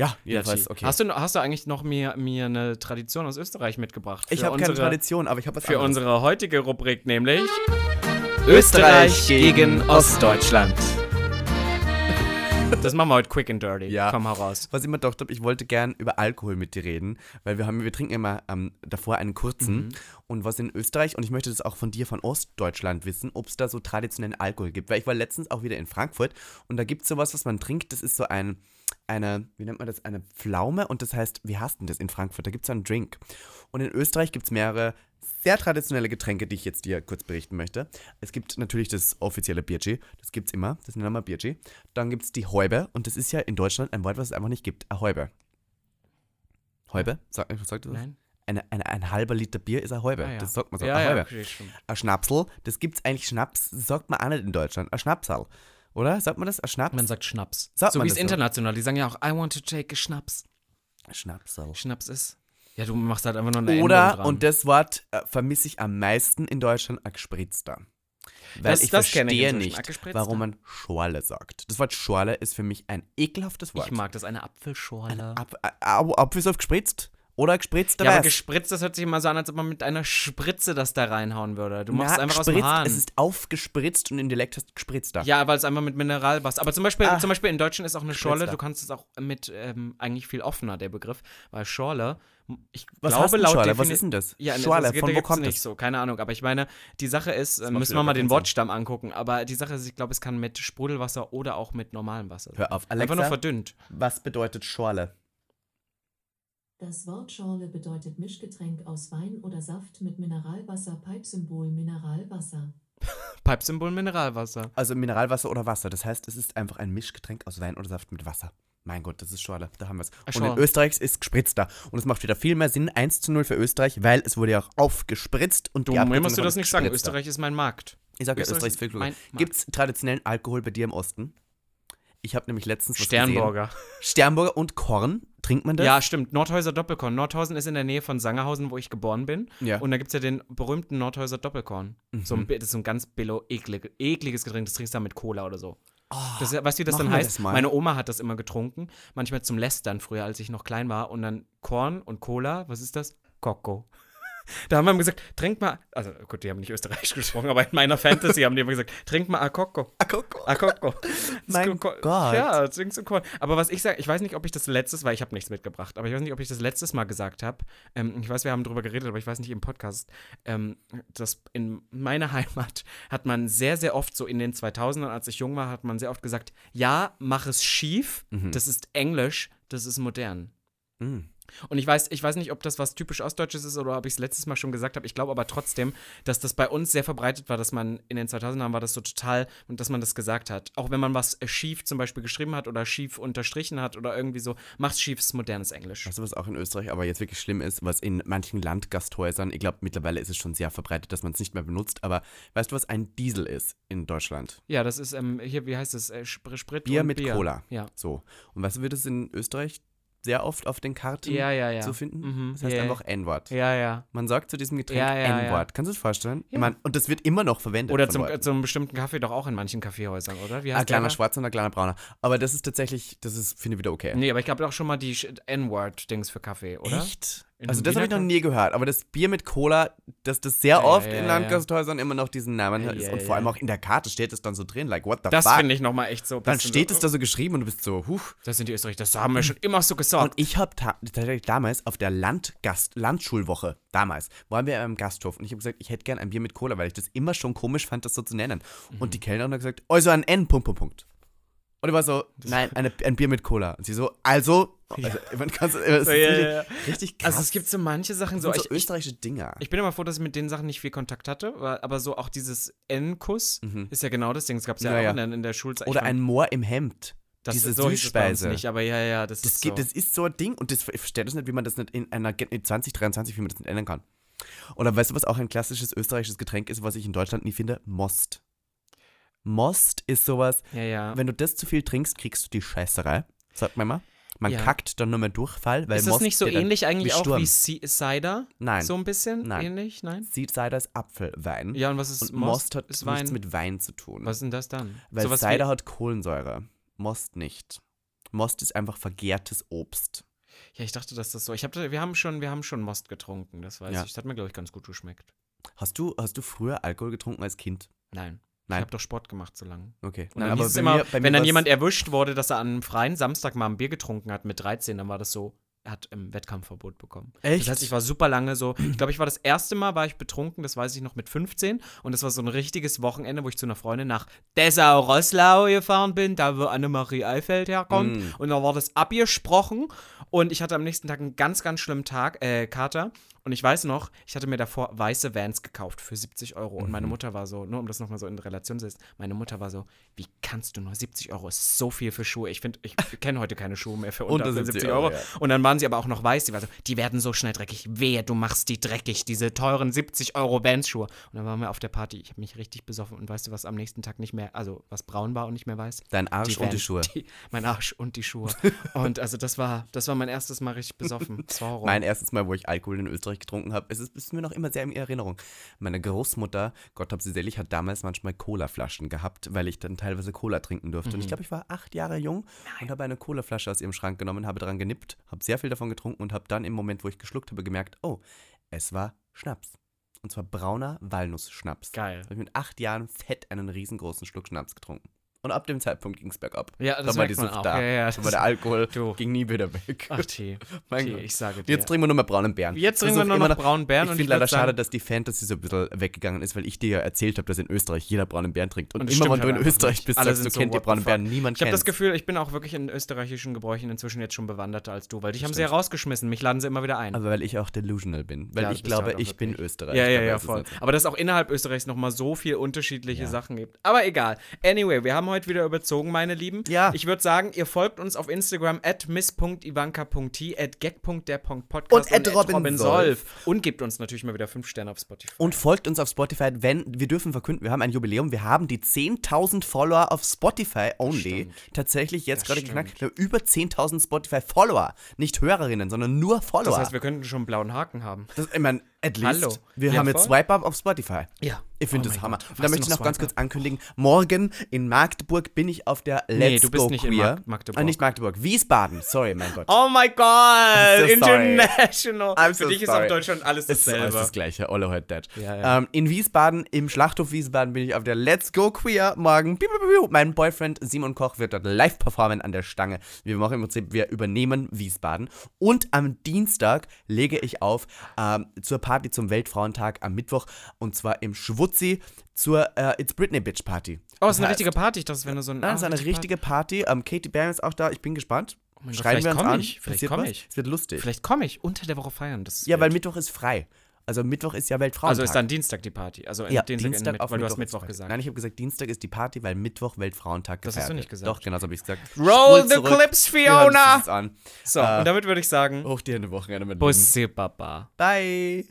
Ja, Ja, jedenfalls, okay. Hast, du, hast du eigentlich noch mir, mir eine Tradition aus Österreich mitgebracht? ich habe keine Tradition, aber ich habe was Für anderes. unsere heutige Rubrik, nämlich Österreich gegen Ostdeutschland. Das machen wir heute quick and dirty. Ja. Komm heraus. Was ich mir gedacht habe, ich wollte gern über Alkohol mit dir reden, weil wir haben, wir trinken immer ähm, davor einen kurzen. Mhm. Und was in Österreich, und ich möchte das auch von dir von Ostdeutschland wissen, ob es da so traditionellen Alkohol gibt. Weil ich war letztens auch wieder in Frankfurt und da gibt es sowas, was man trinkt, das ist so ein, eine, wie nennt man das, eine Pflaume und das heißt, wie heißt denn das in Frankfurt? Da gibt es einen Drink. Und in Österreich gibt es mehrere sehr traditionelle Getränke, die ich jetzt dir kurz berichten möchte. Es gibt natürlich das offizielle Bierchi, das gibt es immer, das nennen wir Bierchi. Dann gibt es die Häube und das ist ja in Deutschland ein Wort, was es einfach nicht gibt. Eine Häube. Häube? Sag, sagt das? Nein? Eine, eine, ein halber Liter Bier ist eine Häube. Ah, ja. Das sagt man so. Ja, eine ja, Häube. okay. Ein Schnapsel, das gibt's eigentlich Schnaps, das sagt man auch nicht in Deutschland. Ein Schnapsal. Oder? Sagt man das? Ein Schnaps? Man sagt Schnaps. Sagt so wie es international. Die sagen ja auch, I want to take a Schnaps. Schnapsal. Schnaps ist. Ja, du machst halt einfach nur eine Oder, dran. und das Wort äh, vermisse ich am meisten in Deutschland, ein gespritzter. Weil Das- ich das ich verstehe ein nicht, warum man Schorle sagt. Das Wort Schorle ist für mich ein ekelhaftes Wort. ich mag das, eine Apfelschorle. Ab, äh, Ab, Apfelsaft gespritzt oder gespritzter ja, aber gespritzt, das hört sich immer so an, als ob man mit einer Spritze das da reinhauen würde. Du machst Na, einfach aus dem gespritzt, Hahn. Es ist aufgespritzt und in Dialekt heißt gespritzter. Ja, weil es einfach mit Mineralwasser. Aber zum Beispiel, Ah. zum Beispiel in Deutschland ist auch eine Schorle, du kannst es auch mit ähm, eigentlich viel offener, der Begriff. Weil Schorle, ich Was glaube laut Schorle? Was ist denn das? Ja, ne, Schorle, das, von da wo kommt nicht das? so, keine Ahnung. Aber ich meine, die Sache ist, äh, macht müssen wir mal den. Wortstamm angucken. Aber die Sache ist, ich glaube, es kann mit Sprudelwasser oder auch mit normalem Wasser. Hör auf, Einfach nur Alexa, verdünnt. was bedeutet Schorle? Das Wort Schorle bedeutet Mischgetränk aus Wein oder Saft mit Mineralwasser, Pipesymbol Mineralwasser. Pipesymbol Mineralwasser. Also Mineralwasser oder Wasser. Das heißt, es ist einfach ein Mischgetränk aus Wein oder Saft mit Wasser. Mein Gott, das ist Schorle. Da haben wir es. Und in. Österreich ist gespritzter. Und es macht wieder viel mehr Sinn. 1 zu 0 für Österreich, weil es wurde ja auch aufgespritzt. Und Du, die mir musst du das nicht sagen. Österreich ist mein Markt. Ich sag ja, Österreich ist viel Markt. Gibt es traditionellen Alkohol bei dir im Osten? Ich habe nämlich letztens was Sternburger. gesehen. Sternburger und Korn. Trinkt man das? Ja, stimmt. Nordhäuser Doppelkorn. Nordhausen ist in der Nähe von Sangerhausen, wo ich geboren bin. Ja. Und da gibt es ja den berühmten Nordhäuser Doppelkorn. So Mhm. ein, Bi- das ist so ein ganz billo, eklig, ekliges Getränk. Das trinkst du dann mit Cola oder so. das, ist- weißt du, wie das dann Oh, heißt? das. Meine Oma hat das immer getrunken. Manchmal zum Lästern früher, als ich noch klein war. Und dann Korn und Cola. Was ist das? Coco. Da haben wir gesagt, trink mal, also gut, die haben nicht österreichisch gesprochen, aber in meiner Fantasy haben die immer gesagt, trink mal a Coco. Ah, guck, guck. A Coco. Mein Gott. Ja, klingt so cool. Aber was ich sage, ich weiß nicht, ob ich das letztes, weil ich habe nichts mitgebracht, aber ich weiß nicht, ob ich das letztes Mal gesagt habe. Ähm, ich weiß, wir haben drüber geredet, aber ich weiß nicht im Podcast. Ähm, dass in meiner Heimat hat man sehr, sehr oft, so in den 2000ern, als ich jung war, hat man sehr oft gesagt, ja, mach es schief, das ist Englisch, das ist modern. Mhm. Und ich weiß, ich weiß nicht, ob das was typisch Ostdeutsches ist oder ob ich es letztes Mal schon gesagt habe. Ich glaube aber trotzdem, dass das bei uns sehr verbreitet war, dass man in den 2000ern war das so total und dass man das gesagt hat. Auch wenn man was äh, schief zum Beispiel geschrieben hat oder schief unterstrichen hat oder irgendwie so, mach's schief, ist modernes Englisch. Weißt du, was auch in Österreich aber jetzt wirklich schlimm ist, was in manchen Landgasthäusern, ich glaube, mittlerweile ist es schon sehr verbreitet, dass man es nicht mehr benutzt, aber weißt du, was ein Diesel ist in Deutschland? Ja, das ist, ähm, hier, wie heißt es? Äh, Spr Sprit Bier mit Bier. Cola. Ja. So. Und weißt du, wird es in Österreich sehr oft auf den Karten Ja, ja, ja. zu finden? Mhm, Das heißt einfach N-Wort. Ja, ja. Man sagt zu diesem Getränk. N-Wort. Kannst du es vorstellen? Mein, und das wird immer noch verwendet. Oder zum, zum bestimmten Kaffee doch auch in manchen Kaffeehäusern, oder? Wie Ein heißt der? kleiner da? Schwarzer und ein kleiner Brauner. Aber das ist tatsächlich, das ist, finde ich wieder okay. Nee, aber ich habe auch schon mal die N-Word-Dings für Kaffee, oder? Echt? In Also das habe ich noch nie gehört, aber das Bier mit Cola, dass das sehr Ja, oft ja, in Landgasthäusern immer noch diesen Namen hat. und vor allem auch in der Karte steht es dann so drin, like, what the Das fuck? finde ich nochmal echt so. dann steht so, es da so geschrieben und du bist so, huch. Das sind die Österreicher, das haben wir schon immer so Und gesagt. ich habe ta tatsächlich damals auf der Landgast Landschulwoche, damals, waren wir im Gasthof und ich habe gesagt, ich hätte gern ein Bier mit Cola, weil ich das immer schon komisch fand, das so zu nennen. Mhm. Und die Kellnerin hat gesagt, also ein N, Punkt, Punkt, Punkt. Und ich war so, nein, eine, ein Bier mit Cola. Und sie so, also, also man es ist So, ja, richtig, ja, richtig krass. Also es gibt so manche Sachen, so, so ich, österreichische Dinger. ich bin immer froh, dass ich mit den Sachen nicht viel Kontakt hatte, aber so auch dieses N-Kuss ist ja genau das Ding. Das gab es ja, Mhm. Auch in der, in der Schulzeit. Oder ein Moor im Hemd. das, diese so es bei uns Süßspeise. nicht, aber ja, ja, das, Das, ist geht, so. das ist so ein Ding und das, ich verstehe das nicht, wie man das nicht in einer Gen- in 2023, wie man das nicht ändern kann. Oder weißt du, was auch ein klassisches österreichisches Getränk ist, was ich in Deutschland nie finde? Most. Most ist sowas, ja, ja. wenn du das zu viel trinkst, kriegst du die Scheißerei. Sagt man mal. Man Ja. kackt dann nur mehr Durchfall, weil ist das Most nicht so ähnlich eigentlich auch Sturm. wie C Cider? Nein. So ein bisschen Nein. ähnlich? Nein? Cider als Apfelwein. Ja, und was ist und Most? Most, hat ist nichts Wein. mit Wein zu tun. Was ist denn das dann? weil Sowas Cider wie, hat Kohlensäure. Most nicht. Most ist einfach vergärtes Obst. Ja, ich dachte, dass das so. Ich hab, wir haben schon, wir haben schon Most getrunken, das weiß Ja. ich. Das hat mir, glaube ich, ganz gut geschmeckt. Hast du, hast du früher Alkohol getrunken als Kind? Nein. Nein. Ich habe doch Sport gemacht so lange. Okay. Und Nein, dann bei immer, mir- wenn dann jemand erwischt wurde, dass er an einem freien Samstag mal ein Bier getrunken hat mit 13, dann war das so, er hat im Wettkampfverbot bekommen. Echt? Das heißt, ich war super lange so, ich glaube, ich war das erste Mal, war ich betrunken, das weiß ich noch mit 15 und das war so ein richtiges Wochenende, wo ich zu einer Freundin nach Dessau-Rosslau gefahren bin, da wo Annemarie Eifeld herkommt Mm. und da war das abgesprochen und ich hatte am nächsten Tag einen ganz, ganz schlimmen Tag, äh, Kater und ich weiß noch, ich hatte mir davor weiße Vans gekauft für 70 Euro und Mhm. meine Mutter war so, nur um das nochmal so in Relation zu setzen, meine Mutter war so, wie kannst du nur 70 Euro, ist so viel für Schuhe. Ich finde, ich kenne heute keine Schuhe mehr für unter, Unter 70 70 Euro. Euro, ja. Und dann waren sie aber auch noch weiß, die war so, die werden so schnell dreckig. Wehe, du machst die dreckig, diese teuren 70 Euro Vans-Schuhe. Und dann waren wir auf der Party, ich habe mich richtig besoffen und weißt du, was am nächsten Tag nicht mehr, also was braun war und nicht mehr weiß? Dein Arsch und die. Schuhe. Die, mein Arsch und die Schuhe. und also das war, das war mein erstes Mal richtig besoffen. Mein erstes Mal, wo ich Alkohol in Österreich getrunken habe, es ist, ist mir noch immer sehr in Erinnerung. Meine Großmutter, Gott hab sie selig, hat damals manchmal Colaflaschen gehabt, weil ich dann teilweise Cola trinken durfte. Mhm. Und ich glaube, ich war acht Jahre jung und habe eine Colaflasche aus ihrem Schrank genommen, habe daran genippt, habe sehr viel davon getrunken und habe dann im Moment, wo ich geschluckt habe, gemerkt, oh, es war Schnaps. Und zwar brauner Walnussschnaps. Geil. Da habe ich mit acht Jahren fett einen riesengroßen Schluck Schnaps getrunken. Und ab dem Zeitpunkt ging es bergab. Ja, da das war merkt die Sucht auch. da. Ja, ja, da war der Alkohol, Du. ging nie wieder weg. Ach, Tee. Mein Tee, Gott. ich sage dir. Jetzt trinken wir nur mal braunen Bären. Jetzt trinken wir nur immer noch braunen Bären Ich finde leider sagen- schade, dass die Fantasy so ein bisschen weggegangen ist, weil ich dir ja erzählt habe, dass in Österreich jeder braunen Bären trinkt. Und, Und immer, wenn du in halt einfach Österreich nicht. bist, Alle sagst du, so, kennt the braunen? Bären. Niemand Ich habe kennt das Gefühl, ich bin auch wirklich in österreichischen Gebräuchen inzwischen jetzt schon bewanderter als du, weil dich haben sie ja rausgeschmissen. Mich laden sie immer wieder ein. Aber weil ich auch delusional bin. Weil ich glaube, halt ich bin wirklich. Österreich. Ja, ja, ja, voll. Aber dass es auch innerhalb Österreichs nochmal so viel unterschiedliche. Sachen gibt. Aber egal. Anyway, wir haben heute wieder überzogen, meine Lieben. Ja. Ich würde sagen, ihr folgt uns auf Instagram at miss.ivanka.t, at gag.der.podcast Und at Robin Solf. Und gebt uns natürlich mal wieder 5 Sterne auf Spotify. Und folgt uns auf Spotify, wenn, wir dürfen verkünden, wir haben ein Jubiläum, wir haben die 10.000 Follower auf Spotify only. stimmt. Tatsächlich jetzt gerade geknackt. Wir haben über 10.000 Spotify-Follower. Nicht Hörerinnen, sondern nur Follower. das heißt, wir könnten schon einen blauen Haken haben. Das, ich meine, at least. Hallo. Wir Ja, haben jetzt. Swipe Up auf Spotify. Ja. Ich finde Oh das mein Hammer. Gott. Und da möchte ich noch ganz kurz ankündigen: Morgen in Magdeburg bin ich auf der Let's Nee, du bist Go nicht in Queer. Mag- Magdeburg. Ah, nicht Magdeburg, Wiesbaden. Sorry, mein Gott. Oh God! I'm so. International! I'm Für so dich ist sorry. auch Deutschland alles Es ist alles dasselbe. das gleiche, alle heute dead. Ja, ja. Ähm, in Wiesbaden, im Schlachthof Wiesbaden, bin ich auf der Let's Go Queer morgen. Piu, piu, piu. Mein Boyfriend Simon Koch wird dort live performen an der Stange. Wir machen im Prinzip, wir übernehmen Wiesbaden. Und am Dienstag lege ich auf ähm, zur Party zum Weltfrauentag am Mittwoch. Und zwar im Schwutzi zur äh, It's Britney Bitch Party. Oh, es ist eine heißt- richtige Party. Ich dachte, es wäre nur so ein. Nein, es ist eine richtige Party. Ähm, Katy Perry ist auch da. Ich bin gespannt. Oh mein Gott, Schreiben vielleicht wir uns an. ich. Vielleicht Passiert komm was? ich. Es wird lustig. Vielleicht komme ich unter der Woche feiern. Das Ja, weil. Mittwoch ist frei. Also Mittwoch ist ja Weltfrauentag. Also ist dann Dienstag die Party. Also Ja, Dienstag, Dienstag, in, auf weil du hast Mittwoch Party. gesagt. Nein, ich habe gesagt, Dienstag ist die Party, weil Mittwoch Weltfrauentag Das gefeiert hast du nicht gesagt. Doch, genau so habe ich gesagt. Roll Spul the zurück. clips, Fiona! das an. So, Äh, und damit würde ich sagen, Hoch dir eine Wochenende mit. Bussi Baba. Bye.